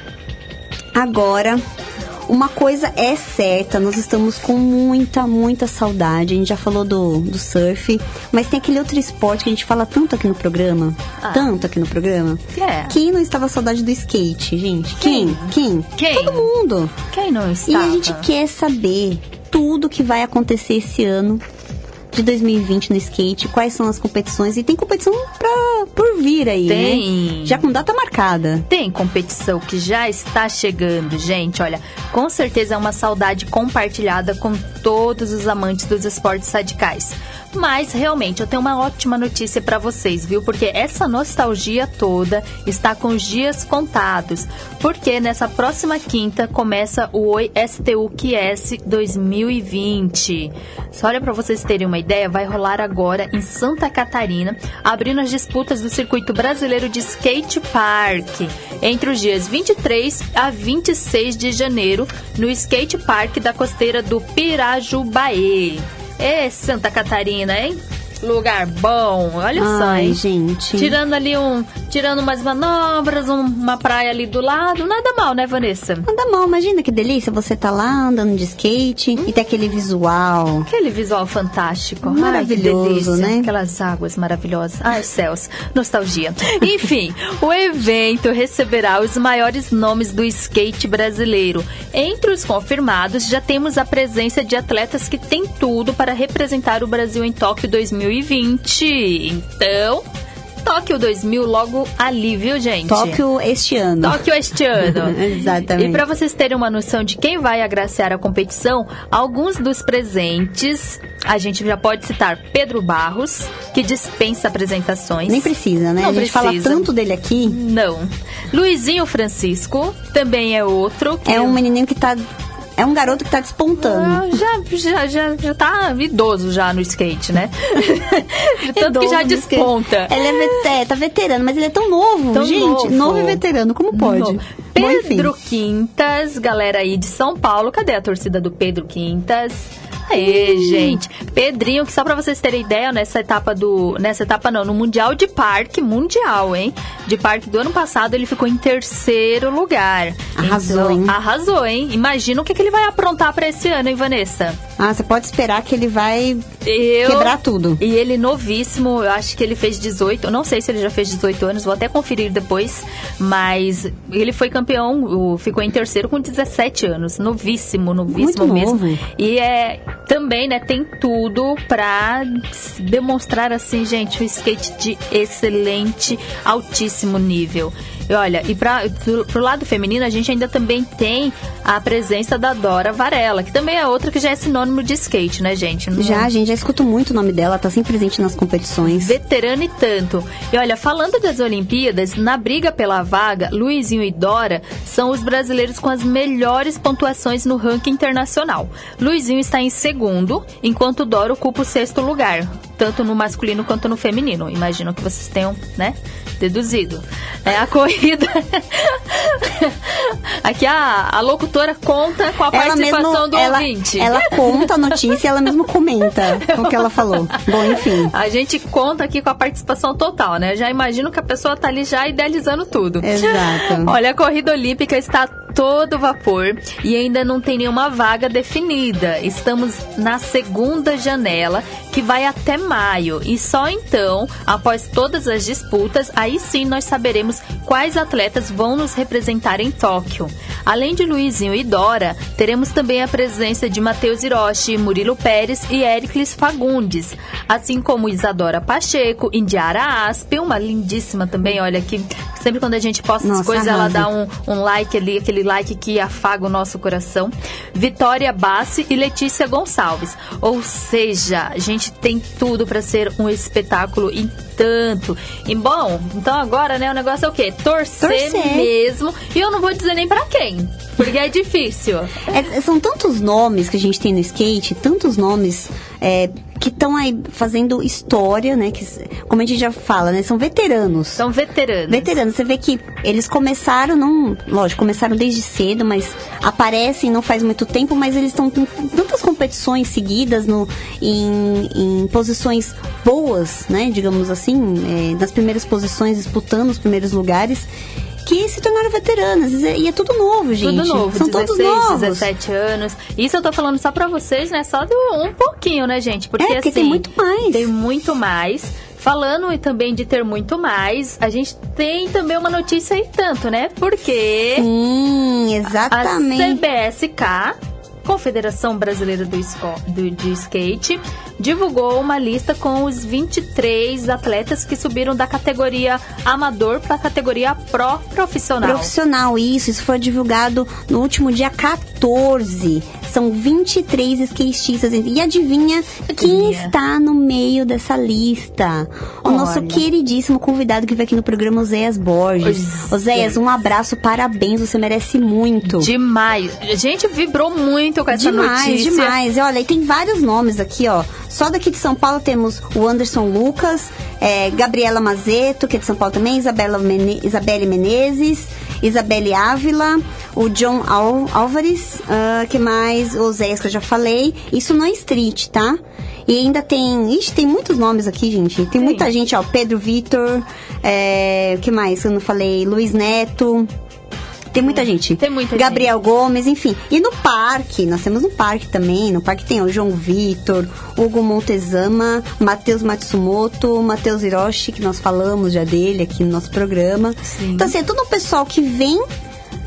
agora uma coisa é certa, nós estamos com muita, muita saudade. A gente já falou do, do surf, mas tem aquele outro esporte que a gente fala tanto aqui no programa,
Ah.
tanto aqui no programa.
É?
Quem não estava saudade do skate, gente? Quem? Quem?
Quem?
Todo mundo.
Quem não
E
estava?
a gente quer saber tudo que vai acontecer esse ano de 2020 no skate, quais são as competições e tem competição pra, por vir aí,
Tem.
né? Já com data marcada.
Tem competição que já está chegando, gente. Olha, com certeza é uma saudade compartilhada com todos os amantes dos esportes radicais. Mas realmente eu tenho uma ótima notícia para vocês, viu? Porque essa nostalgia toda está com os dias contados. Porque nessa próxima quinta começa o Oi STU QS 2020. Só olha para vocês terem uma ideia, vai rolar agora em Santa Catarina, abrindo as disputas do circuito brasileiro de skate park entre os dias 23 a 26 de janeiro no skate park da costeira do Pirajubaê. É Santa Catarina, hein? Lugar bom, olha só,
Ai, gente.
Tirando ali um, tirando umas manobras, um- uma praia ali do lado, nada mal, né, Vanessa?
Anda mal, imagina que delícia você tá lá andando de skate e tem aquele visual.
Aquele visual fantástico.
Maravilhoso,
Ai,
né?
Aquelas águas maravilhosas. Ai, céus. Nostalgia. Enfim, o evento receberá os maiores nomes do skate brasileiro. Entre os confirmados, já temos a presença de atletas que têm tudo para representar o Brasil em Tóquio 2020. Então, Tóquio 2000 logo ali, viu, gente?
Tóquio este ano.
Tóquio este ano.
Exatamente.
E para vocês terem uma noção de quem vai agraciar a competição, alguns dos presentes, a gente já pode citar Pedro Barros, que dispensa apresentações.
Nem precisa, né?
Não
a gente fala
precisa.
tanto dele aqui.
Não. Luizinho Francisco também é outro. que-
É um menininho que tá. É um garoto que tá despontando.
Ah, já, já, já, já tá idoso já no skate, né? Tanto que já
Idoso,
desponta.
Ele é, vete- é, tá veterano, mas ele é tão novo.
Tão
gente,
novo.
e veterano, como pode? Bom, enfim.
Pedro Quintas, galera aí de São Paulo. Cadê a torcida do Pedro Quintas? Aê, gente. Pedrinho, que só pra vocês terem ideia, nessa etapa do. Nessa etapa não, no Mundial de Parque, Mundial, hein? De Parque do ano passado, ele ficou em terceiro lugar.
Arrasou,
Então,
hein?
Arrasou, hein? Imagina o que, que ele vai aprontar pra esse ano, hein, Vanessa?
Ah, você pode esperar que ele vai
Eu-
quebrar tudo.
E ele novíssimo, eu acho que ele fez 18, eu não sei se ele já fez 18 anos, vou até conferir depois, mas ele foi campeão, ficou em terceiro com 17 anos, novíssimo, novíssimo
Muito
mesmo.
novo.
E é também, né, tem tudo pra s- demonstrar assim, gente, um skate de excelente, altíssimo nível. E olha, e pra, pro, pro lado feminino, a gente ainda também tem a presença da Dora Varela, que também é outra que já é sinônimo de skate, né, gente? Não-
Já, a gente já escuta muito o nome dela, tá sempre presente nas competições.
veterano e tanto. E olha, falando das Olimpíadas, na briga pela vaga, Luizinho e Dora são os brasileiros com as melhores pontuações no ranking internacional. Luizinho está em segundo, enquanto Dora ocupa o sexto lugar, tanto no masculino quanto no feminino. Imagino que vocês tenham, né, deduzido. É, a corrida. Aqui a, a locutora conta com a participação do
ela,
ouvinte.
ela conta a notícia e ela mesmo comenta o que ela falou. Bom, enfim.
A gente conta aqui com a participação total, né? Já imagino que a pessoa tá ali já idealizando tudo.
Exato.
Olha, a corrida olímpica está todo vapor e ainda não tem nenhuma vaga definida. Estamos na segunda janela, que vai até maio. E só então, após todas as disputas, aí sim nós saberemos quais atletas vão nos representar em Tóquio. Além de Luizinho e Dora, teremos também a presença de Matheus Hiroshi, Murilo Pérez e Éricles Fagundes, assim como Isadora Pacheco, Indiara Aspe, uma lindíssima também, olha que sempre quando a gente posta as
Nossa,
coisas, ela
arrasa.
dá um, um like ali, aquele like que afaga o nosso coração. Vitória Bassi e Letícia Gonçalves. Ou seja, a gente tem tudo para ser um espetáculo e tanto. E bom, então agora, né, o negócio é o quê? Torcer,
Torcer.
mesmo. E eu não vou dizer nem pra quem, porque é difícil.
É, são tantos nomes que a gente tem no skate, tantos nomes é, que estão aí fazendo história, né? Que, como a gente já fala, né? São veteranos.
São veteranos.
Veteranos, você vê que eles começaram, não, lógico, começaram desde cedo, mas aparecem não faz muito tempo, mas eles estão com tantas competições seguidas no, em, em posições boas, né, digamos assim, é, nas primeiras posições, disputando os primeiros lugares, que se tornaram veteranas. E é tudo novo, gente.
Tudo novo,
São
16,
todos novos.
17 anos. Isso eu tô falando só pra vocês, né? Só de um pouquinho, né, gente? Porque,
É, porque
assim,
tem muito mais.
Tem muito mais. Falando e também de ter muito mais, a gente tem também uma notícia aí tanto, né? Porque
Sim,
a
exatamente.
CBSK, Confederação Brasileira do, do- de Skate, divulgou uma lista com os 23 atletas que subiram da categoria amador para a categoria pró profissional.
Profissional, isso. Isso foi divulgado no último dia 14. São 23 skatistas. E adivinha quem está no meio dessa lista? O nosso
Olha.
queridíssimo convidado que veio aqui no programa, Oséias Borges.
Oséias.
Oséias, um abraço, parabéns, você merece muito.
Demais. A gente vibrou muito com essa
Demais,
notícia.
demais. E olha, e tem vários nomes aqui, ó. Só daqui de São Paulo temos o Anderson Lucas, é, Gabriela Mazeto, que é de São Paulo também, Isabela Mene, Isabelle Menezes, Isabelle Ávila, o John Al- Álvares, ah, que mais? O Zéias, que eu já falei. Isso no Street, tá? E ainda tem. Ixi, tem muitos nomes aqui, gente. Tem muita gente, ó. Pedro Vitor, é, que mais? Eu não falei. Luiz Neto. Tem muita gente.
Tem muita gente.
Gabriel Gomes, enfim. E no parque, nós temos no parque também. No parque tem o João Vitor, Hugo Montezama, Matheus Matsumoto, Matheus Hiroshi, que nós falamos já dele aqui no nosso programa.
Sim.
Então, assim, é todo um pessoal que vem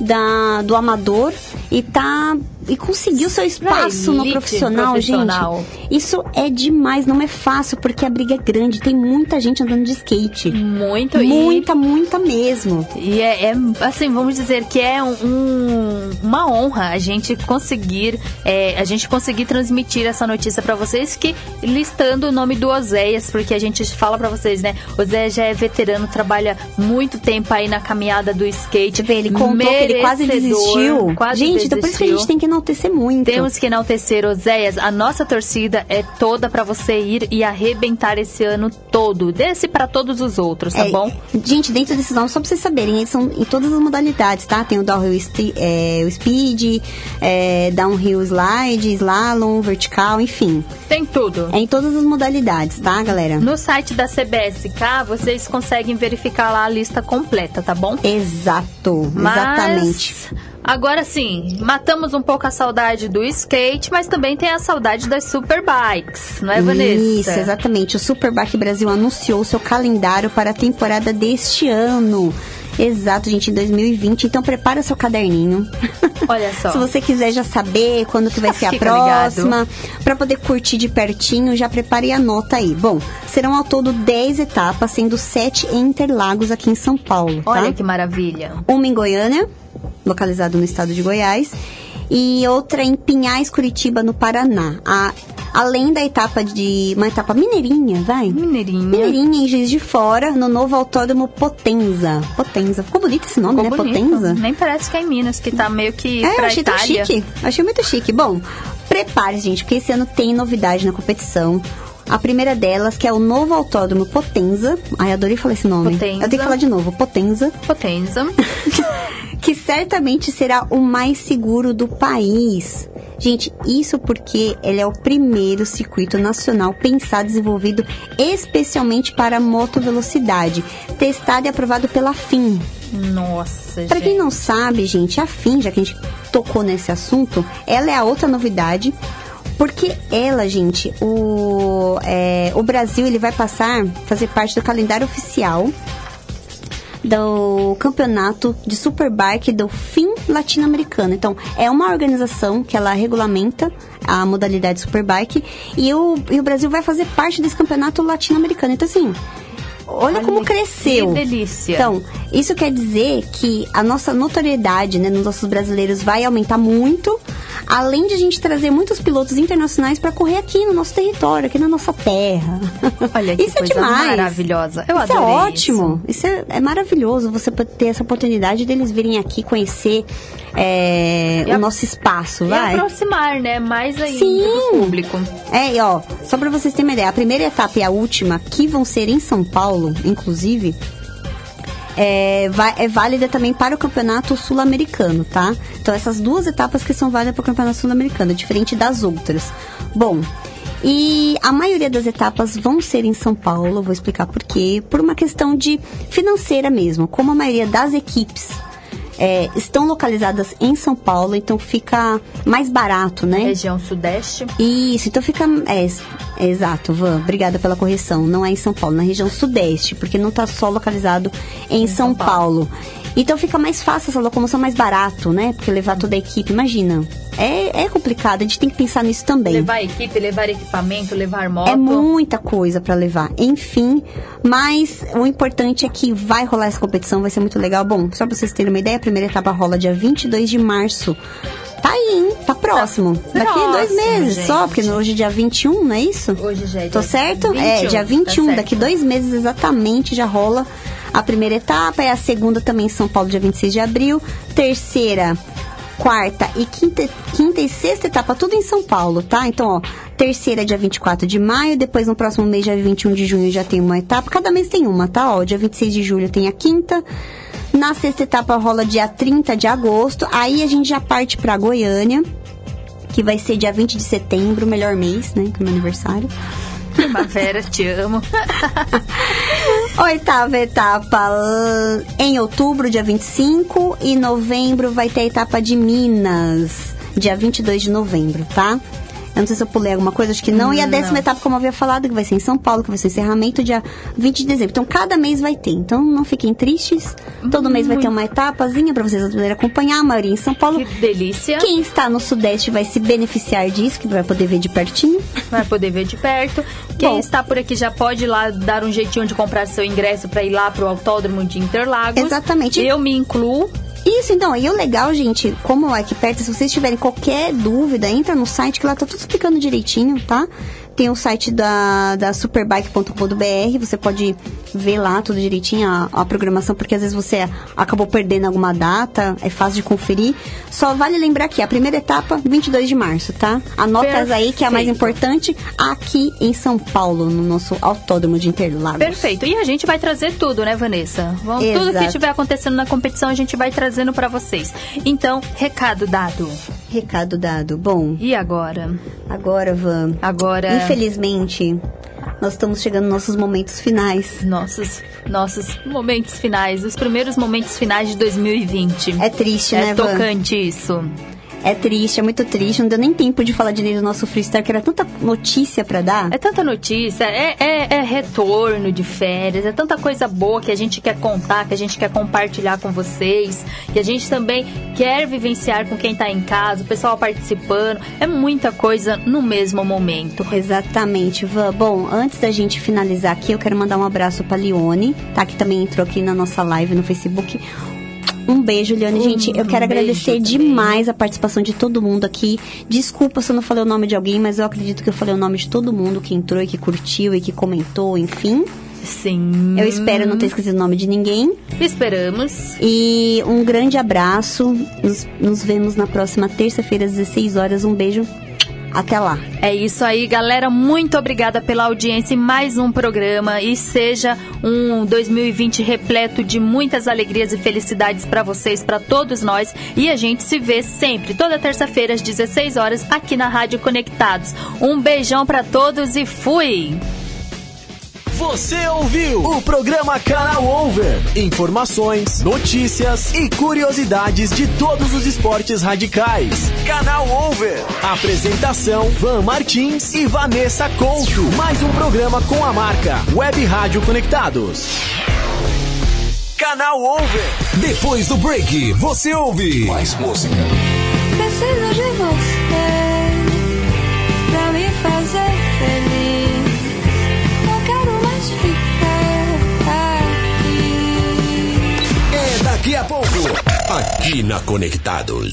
da, do amador e tá. E conseguiu seu espaço no profissional,
profissional.
gente. Isso é demais, não é fácil, porque a briga é grande. Tem muita gente andando de skate.
Muito. e-
Muita, muita mesmo.
E é, é, assim, vamos dizer que é um- um- uma honra a gente conseguir, é, a gente conseguir transmitir essa notícia pra vocês que listando o nome do Oséias, porque a gente fala pra vocês, né? Oséias já é veterano, trabalha muito tempo aí na caminhada do skate.
Vê, ele contou que ele quase desistiu.
quase
gente, então por isso que a
desistiu.
gente tem que enaltecer muito.
Temos que enaltecer, Oséias. A nossa torcida é toda pra você ir e arrebentar esse ano todo. Desse pra todos os outros, tá
É,
bom?
Gente, dentro desses nomes, só pra vocês saberem, eles são em todas as modalidades, tá? Tem o downhill é, o speed, é, downhill slide, slalom, vertical, enfim.
Tem tudo.
É em todas as modalidades, tá, galera?
No site da CBSK, vocês conseguem verificar lá a lista completa, tá bom?
Exato,
Mas
exatamente.
Agora sim, matamos um pouco a saudade do skate, mas também tem a saudade das superbikes, não é, Vanessa?
Isso, exatamente. O Superbike Brasil anunciou seu calendário para a temporada deste ano. Exato, gente, em 2020. Então prepara seu caderninho.
Olha só.
Se você quiser já saber quando que vai ser a
Fica
próxima, para poder curtir de pertinho, já prepare e anota aí. Bom, serão ao todo 10 etapas, sendo 7 em Interlagos aqui em São Paulo, tá?
Olha que maravilha.
Uma em Goiânia, localizado no estado de Goiás, e outra em Pinhais, Curitiba, no Paraná. A- além da etapa de. uma etapa mineirinha, vai?
Mineirinha.
Mineirinha em Juiz de Fora, no novo autódromo Potenza. Potenza. Ficou bonito esse nome,
Ficou
né?
bonito.
Potenza.
Nem parece que é em Minas, que tá meio que
É, eu
pra
achei tão
Itália.
chique. Achei muito chique. Bom, prepare, gente, porque esse ano tem novidade na competição. A primeira delas, que é o novo autódromo Potenza. Ai, adorei falar esse nome.
Potenza.
Eu tenho que falar de novo. Potenza.
Potenza.
que certamente será o mais seguro do país. Gente, isso porque ele é o primeiro circuito nacional pensado e desenvolvido especialmente para motovelocidade, testado e aprovado pela FIM.
Nossa,
Para quem não sabe, gente, a FIM, já que a gente tocou nesse assunto, ela é a outra novidade. Porque ela, gente, o, é, o Brasil ele vai passar, fazer parte do calendário oficial do campeonato de Superbike do FIM latino-americano. Então, é uma organização que ela regulamenta a modalidade Superbike e o, e o Brasil vai fazer parte desse campeonato latino-americano. Então, assim, olha,
Olha
como
que
cresceu.
delícia.
Então, isso quer dizer que a nossa notoriedade né, nos nossos brasileiros vai aumentar muito, além de a gente trazer muitos pilotos internacionais para correr aqui no nosso território, aqui na nossa terra.
Olha que
isso é demais.
maravilhosa. Eu
isso é ótimo. Isso, é, é maravilhoso você ter essa oportunidade deles virem aqui conhecer é, o
a-
nosso espaço,
E
vai.
aproximar, né? Mais ainda
Sim.
do público.
É, e ó, só pra vocês terem uma ideia, a primeira etapa e a última, que vão ser em São Paulo, inclusive, é, vai- é válida também para o campeonato sul-americano, tá? Então, essas duas etapas que são válidas para o campeonato sul-americano, diferente das outras. Bom, e a maioria das etapas vão ser em São Paulo, vou explicar por quê. Por uma questão de financeira mesmo, como a maioria das equipes. É, estão localizadas em São Paulo, então fica mais barato, né?
Região Sudeste.
Isso, então fica. É, é, exato, Van, obrigada pela correção. Não é em São Paulo, na região sudeste, porque não está só localizado em, São,
São
Paulo. Então fica mais fácil essa locomoção, mais barato, né? Porque levar toda a equipe, imagina. É, é complicado, a gente tem que pensar nisso também.
Levar equipe, levar equipamento, levar moto.
É muita coisa pra levar. Enfim, mas o importante é que vai rolar essa competição, vai ser muito legal. Bom, só pra vocês terem uma ideia, a primeira etapa rola dia 22 de março. Tá aí, hein? Tá próximo. Daqui dois
próximo,
meses só,
gente.
porque hoje é dia 21, não é isso?
Hoje já é
Tô
dia
certo?
21,
é, dia
tá
21,
certo.
daqui dois meses exatamente já rola a primeira etapa, e a segunda também em São Paulo, dia 26 de abril. Terceira, quarta e quinta, quinta e sexta etapa, tudo em São Paulo, tá? Então, ó, terceira dia 24 de maio, depois no próximo mês, dia 21 de junho, já tem uma etapa. Cada mês tem uma, tá? Ó, dia 26 de julho tem a quinta. Na sexta etapa rola dia 30 de agosto. Aí a gente já parte pra Goiânia, que vai ser dia 20 de setembro, melhor mês, né? Que é meu aniversário.
Primavera, te amo.
Oitava etapa em outubro, dia 25. E novembro vai ter a etapa de Minas, dia 22 de novembro, tá? Eu não sei se eu pulei alguma coisa, acho que não. E a décima etapa, como eu havia falado, que vai ser em São Paulo, que vai ser encerramento dia 20 de dezembro. Então, cada mês vai ter. Então, não fiquem tristes. Todo mês vai ter uma etapazinha pra vocês poderem acompanhar. A maioria em São Paulo.
Que delícia.
Quem está no Sudeste vai se beneficiar disso, que vai poder ver de pertinho.
Vai poder ver de perto. Quem
Bom.
está por aqui já pode ir lá dar um jeitinho de comprar seu ingresso para ir lá pro Autódromo de Interlagos.
Exatamente.
Eu me incluo.
Isso, então, e o legal, gente, como é aqui perto, se vocês tiverem qualquer dúvida, entra no site que lá tá tudo explicando direitinho, tá? Tem o site da, da superbike.com.br, você pode ver lá tudo direitinho, a, a programação, porque às vezes você acabou perdendo alguma data, é fácil de conferir. Só vale lembrar que a primeira etapa, 22 de março, tá? Anota essa aí que é a mais importante, aqui em São Paulo, no nosso autódromo de Interlagos.
Perfeito. E a gente vai trazer tudo, né, Vanessa? Vamos, tudo que
Exato.
estiver acontecendo na competição, a gente vai trazendo para vocês. Então, recado dado.
Recado dado. Bom,
E agora?
agora, Van.
Agora.
Infelizmente, Nós estamos chegando nos nossos momentos finais.
Nossos, nossos momentos finais, os primeiros momentos finais de 2020.
É triste,
É
né, Van?
tocante isso.
É triste, é muito triste. Não deu nem tempo de falar direito do nosso freestyle, que era tanta notícia pra dar.
É tanta notícia, é, é, é retorno de férias, é tanta coisa boa que a gente quer contar, que a gente quer compartilhar com vocês, que a gente também quer vivenciar com quem tá em casa, o pessoal participando. É muita coisa no mesmo momento.
Exatamente, Van. Bom, antes da gente finalizar aqui, eu quero mandar um abraço pra Lione, tá? Que também entrou aqui na nossa live no Facebook. Um beijo, Liane. Gente, eu quero
Um
agradecer demais a participação de todo mundo aqui. Desculpa se eu não falei o nome de alguém, mas eu acredito que eu falei o nome de todo mundo que entrou e que curtiu e que comentou, enfim.
Sim.
Eu espero não ter esquecido o nome de ninguém.
Esperamos.
E um grande abraço. Nos, nos vemos na próxima terça-feira, às 16 horas. Um beijo. Até lá.
É isso aí, galera. Muito obrigada pela audiência em mais um programa e seja um 2020 repleto de muitas alegrias e felicidades para vocês, para todos nós. E a gente se vê sempre, toda terça-feira às 16 horas aqui na Rádio Conectados. Um beijão para todos e fui.
Você ouviu o programa Canal Over. Informações, notícias e curiosidades de todos os esportes radicais. Canal Over. Apresentação: Van Martins e Vanessa Couto. Mais um programa com a marca Web Rádio Conectados. Canal Over.
Depois do break, você ouve mais música.
Preciso de você
daqui a pouco, aqui na Conectados.